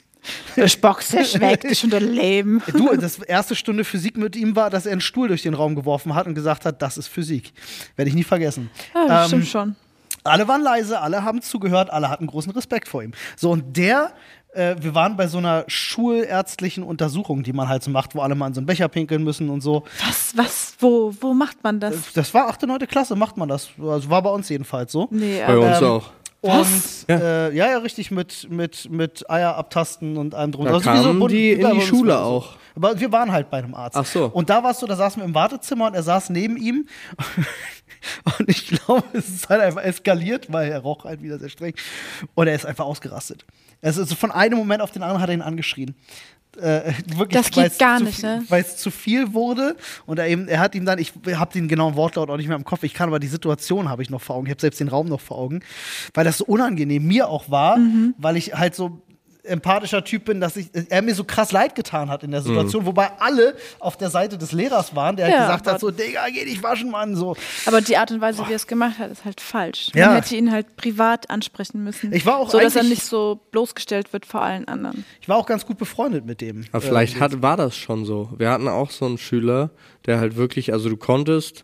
ich box dich weg, dich unter Leben. Du, das erste Stunde Physik mit ihm war, dass er einen Stuhl durch den Raum geworfen hat und gesagt hat, das ist Physik. Werde ich nie vergessen. Ja, das Ähm, stimmt schon. Alle waren leise, alle haben zugehört, alle hatten großen Respekt vor ihm. So, und der, äh, wir waren bei so einer schulärztlichen Untersuchung, die man halt so macht, wo alle mal in so einen Becher pinkeln müssen und so. Was, was, wo, wo macht man das? Das war 8., 9. Klasse, macht man das. Also war bei uns jedenfalls so. Nee, Bei aber uns Ähm, auch. Und Was? ja. Äh, ja, ja, richtig, mit, mit, mit Eier abtasten und allem drum. Da Also wie so kamen Bund- die in die Schule war das so. auch. Aber wir waren halt bei einem Arzt. Ach so. Und da war es so, da saßen wir im Wartezimmer und er saß neben ihm. und ich glaube, es ist halt einfach eskaliert, weil er roch halt wieder sehr streng. Und er ist einfach ausgerastet. Also, also von einem Moment auf den anderen hat er ihn angeschrien. Äh, wirklich, Das geht gar nicht, viel, ne? Weil es zu viel wurde und er eben, er hat ihm dann, ich habe den genauen Wortlaut auch nicht mehr im Kopf, ich kann aber die Situation habe ich noch vor Augen, ich habe selbst den Raum noch vor Augen, weil das so unangenehm mir auch war, Mhm. weil ich halt so empathischer Typ bin, dass ich, er mir so krass leid getan hat in der Situation, Mhm. wobei alle auf der Seite des Lehrers waren, der halt Ja, gesagt hat so, Digga, geh dich waschen, Mann, so. Aber die Art und Weise, wie er es gemacht hat, ist halt falsch. Ja. Man hätte ihn halt privat ansprechen müssen. Ich war auch so, dass er nicht so bloßgestellt wird vor allen anderen. Ich war auch ganz gut befreundet mit dem. Aber Äh, vielleicht hat, war das schon so. Wir hatten auch so einen Schüler, der halt wirklich, also du konntest,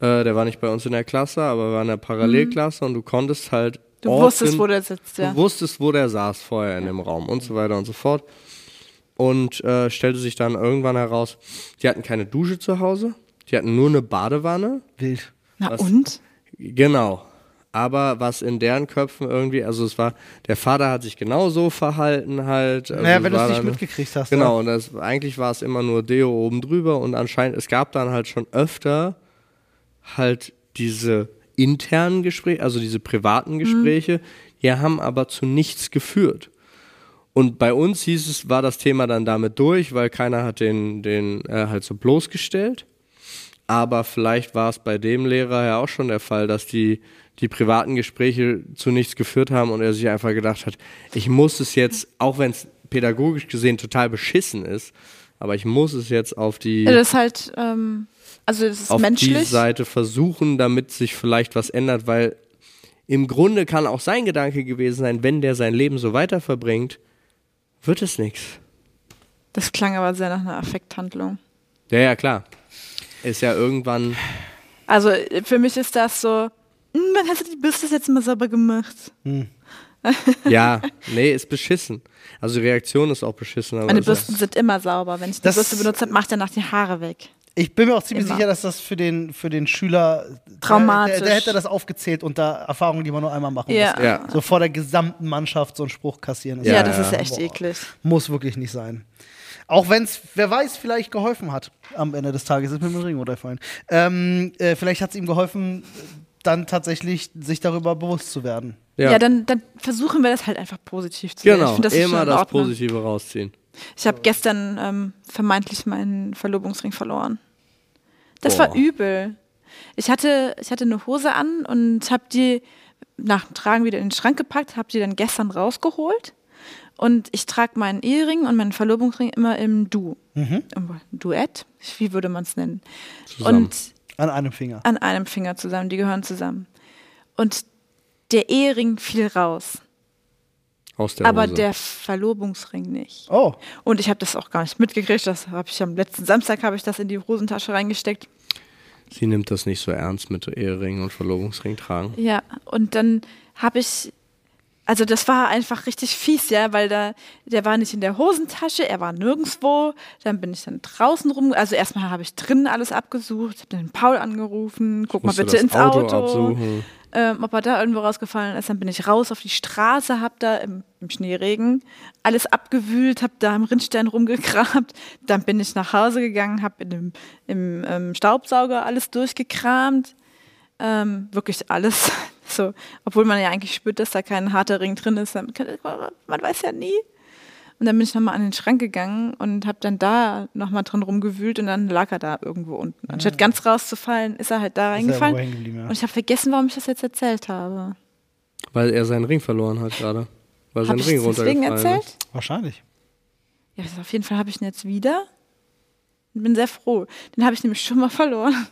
äh, der war nicht bei uns in der Klasse, aber war in der Parallelklasse und du konntest halt. Du orten- wusstest, wo der sitzt, ja. Du wusstest, wo der saß vorher in dem Raum und so weiter und so fort. Und äh, stellte sich dann irgendwann heraus, die hatten keine Dusche zu Hause, die hatten nur eine Badewanne. wild. Na Was? und? Genau. Aber was in deren Köpfen irgendwie, also es war, der Vater hat sich genau so verhalten halt. Also naja, wenn du es nicht dann- mitgekriegt hast. Genau, Ja. und das, eigentlich war es immer nur Deo oben drüber und anscheinend, es gab dann halt schon öfter halt diese internen Gespräche, also diese privaten Gespräche, die haben aber zu nichts geführt. Und bei uns hieß es, war das Thema dann damit durch, weil keiner hat den, den äh, halt so bloßgestellt. Aber vielleicht war es bei dem Lehrer ja auch schon der Fall, dass die, die privaten Gespräche zu nichts geführt haben und er sich einfach gedacht hat, ich muss es jetzt, auch wenn es pädagogisch gesehen total beschissen ist, aber ich muss es jetzt auf die, Das ist halt, ähm, also das ist auf die menschlich. Seite versuchen, damit sich vielleicht was ändert, weil im Grunde kann auch sein Gedanke gewesen sein, wenn der sein Leben so weiter verbringt, wird es nichts. Das klang aber sehr nach einer Affekthandlung. Ja, ja, klar. Ist ja irgendwann, Also äh, für mich ist das so, "Hm, wann hast du die Bürste jetzt mal sauber gemacht? Hm. Ja, nee, ist beschissen. Also die Reaktion ist auch beschissen. Aber Meine Bürsten sind immer sauber. Wenn ich die Das- Bürste benutze, macht danach die Haare weg. Ich bin mir auch ziemlich Immer. sicher, dass das für den, für den Schüler Traumatisch. Der, der hätte das aufgezählt unter Erfahrungen, die man nur einmal machen Ja. muss. Ja. So vor der gesamten Mannschaft so einen Spruch kassieren. ist Ja, Ja, das ja. ist echt Boah. eklig. Muss wirklich nicht sein. Auch wenn es, wer weiß, vielleicht geholfen hat am Ende des Tages. Ist mir mit dem Ring runtergefallen. Ähm, äh, vielleicht hat es ihm geholfen, dann tatsächlich sich darüber bewusst zu werden. Ja, Ja, dann, dann versuchen wir das halt einfach positiv zu sehen. Ich genau. Immer das Ordnung. Positive rausziehen. Ich habe gestern ähm, vermeintlich meinen Verlobungsring verloren. Das Boah. war übel. Ich hatte, ich hatte eine Hose an und habe die nach dem Tragen wieder in den Schrank gepackt, habe die dann gestern rausgeholt. Und ich trage meinen Ehering und meinen Verlobungsring immer im Du. Im Duett? Wie würde man es nennen? Zusammen. Und An einem Finger. an einem Finger zusammen, die gehören zusammen. Und der Ehering fiel raus, Aus der aber Hose. der Verlobungsring nicht. Oh, Und ich habe das auch gar nicht mitgekriegt. Das habe ich am letzten Samstag habe ich das in die Hosentasche reingesteckt. Sie nimmt das nicht so ernst mit Ehering und Verlobungsring tragen. Ja, und dann habe ich also das war einfach richtig fies, ja, weil da der war nicht in der Hosentasche, er war nirgendwo. Dann bin ich dann draußen rum, also erstmal habe ich drinnen alles abgesucht, habe den Paul angerufen, guck mal bitte das ins Auto Auto, absuchen. Ähm, ob er da irgendwo rausgefallen ist. Dann bin ich raus auf die Straße, hab da im, im Schneeregen alles abgewühlt, hab da im Rinnstein rumgekramt. Dann bin ich nach Hause gegangen, hab in dem, im ähm, Staubsauger alles durchgekramt. Ähm, wirklich alles. So, obwohl man ja eigentlich spürt, dass da kein harter Ring drin ist. Man weiß ja nie. Und dann bin ich nochmal an den Schrank gegangen und habe dann da nochmal drin rumgewühlt und dann lag er da irgendwo unten. Anstatt ganz rauszufallen, ist er halt da Ah. Ist reingefallen. ja. Und ich habe vergessen, warum ich das jetzt erzählt habe. Weil er seinen Ring verloren hat gerade. Weil Habe sein Ring es deswegen runtergefallen erzählt? ist. wahrscheinlich. Ja, auf jeden Fall habe ich ihn jetzt wieder. Bin sehr froh. Den habe ich nämlich schon mal verloren.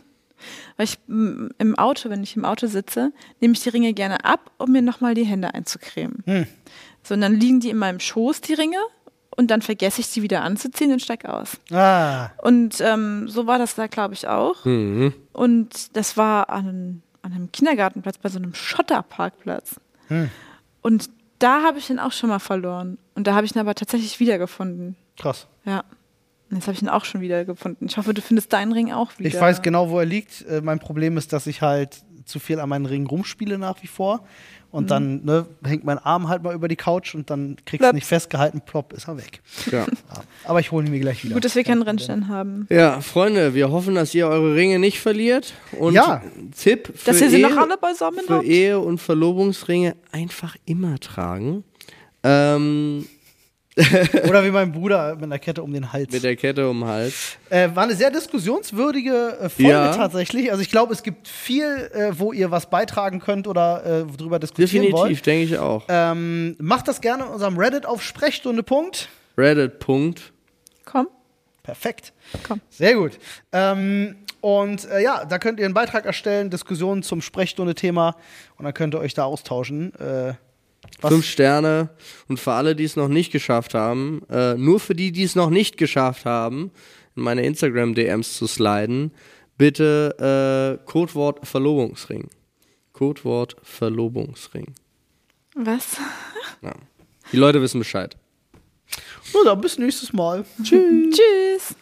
Weil ich im Auto, wenn ich im Auto sitze, nehme ich die Ringe gerne ab, um mir nochmal die Hände einzucremen. Hm. So, und dann liegen die in meinem Schoß, die Ringe, und dann vergesse ich sie wieder anzuziehen und steig aus. Ah, Und ähm, so war das da, glaube ich, auch. Mhm. Und das war an, an einem Kindergartenplatz, bei so einem Schotterparkplatz. Hm. Und da habe ich ihn auch schon mal verloren. Und da habe ich ihn aber tatsächlich wiedergefunden. krass. Ja. Und jetzt habe ich ihn auch schon wieder gefunden. Ich hoffe, du findest deinen Ring auch wieder. Ich weiß genau, wo er liegt. Äh, mein Problem ist, dass ich halt zu viel an meinen Ringen rumspiele nach wie vor. Mhm. Und dann ne, hängt mein Arm halt mal über die Couch und dann kriegst du nicht festgehalten, plopp, ist er weg. Ja. Ja. Aber ich hole ihn mir gleich wieder. Gut, dass wir keinen. Rennstein haben. ja, Freunde, wir hoffen, dass ihr eure Ringe nicht verliert. Und Ja. Tipp für, Dass ihr sie Ehe, noch alle beisammen für habt. Ehe und Verlobungsringe einfach immer tragen. Ähm, Oder wie mein Bruder mit einer Kette um den Hals. mit der Kette um den Hals. Äh, war eine sehr diskussionswürdige äh, Folge Ja. tatsächlich. Also ich glaube, es gibt viel, äh, wo ihr was beitragen könnt oder äh, drüber diskutieren Definitiv, wollt. denke ich auch. Ähm, macht das gerne in unserem Reddit auf Sprechstunde. Reddit. Komm, Perfekt. komm. Sehr gut. Ähm, und äh, ja, da könnt ihr einen Beitrag erstellen, Diskussionen zum Sprechstunde-Thema und dann könnt ihr euch da austauschen. Äh, was- Fünf Sterne. Und für alle, die es noch nicht geschafft haben, äh, nur für die, die es noch nicht geschafft haben, in meine Instagram-DMs zu sliden, bitte äh, Codewort Verlobungsring. Codewort Verlobungsring. Was? Ja. Die Leute wissen Bescheid. Na, dann bis nächstes Mal. Tschüss.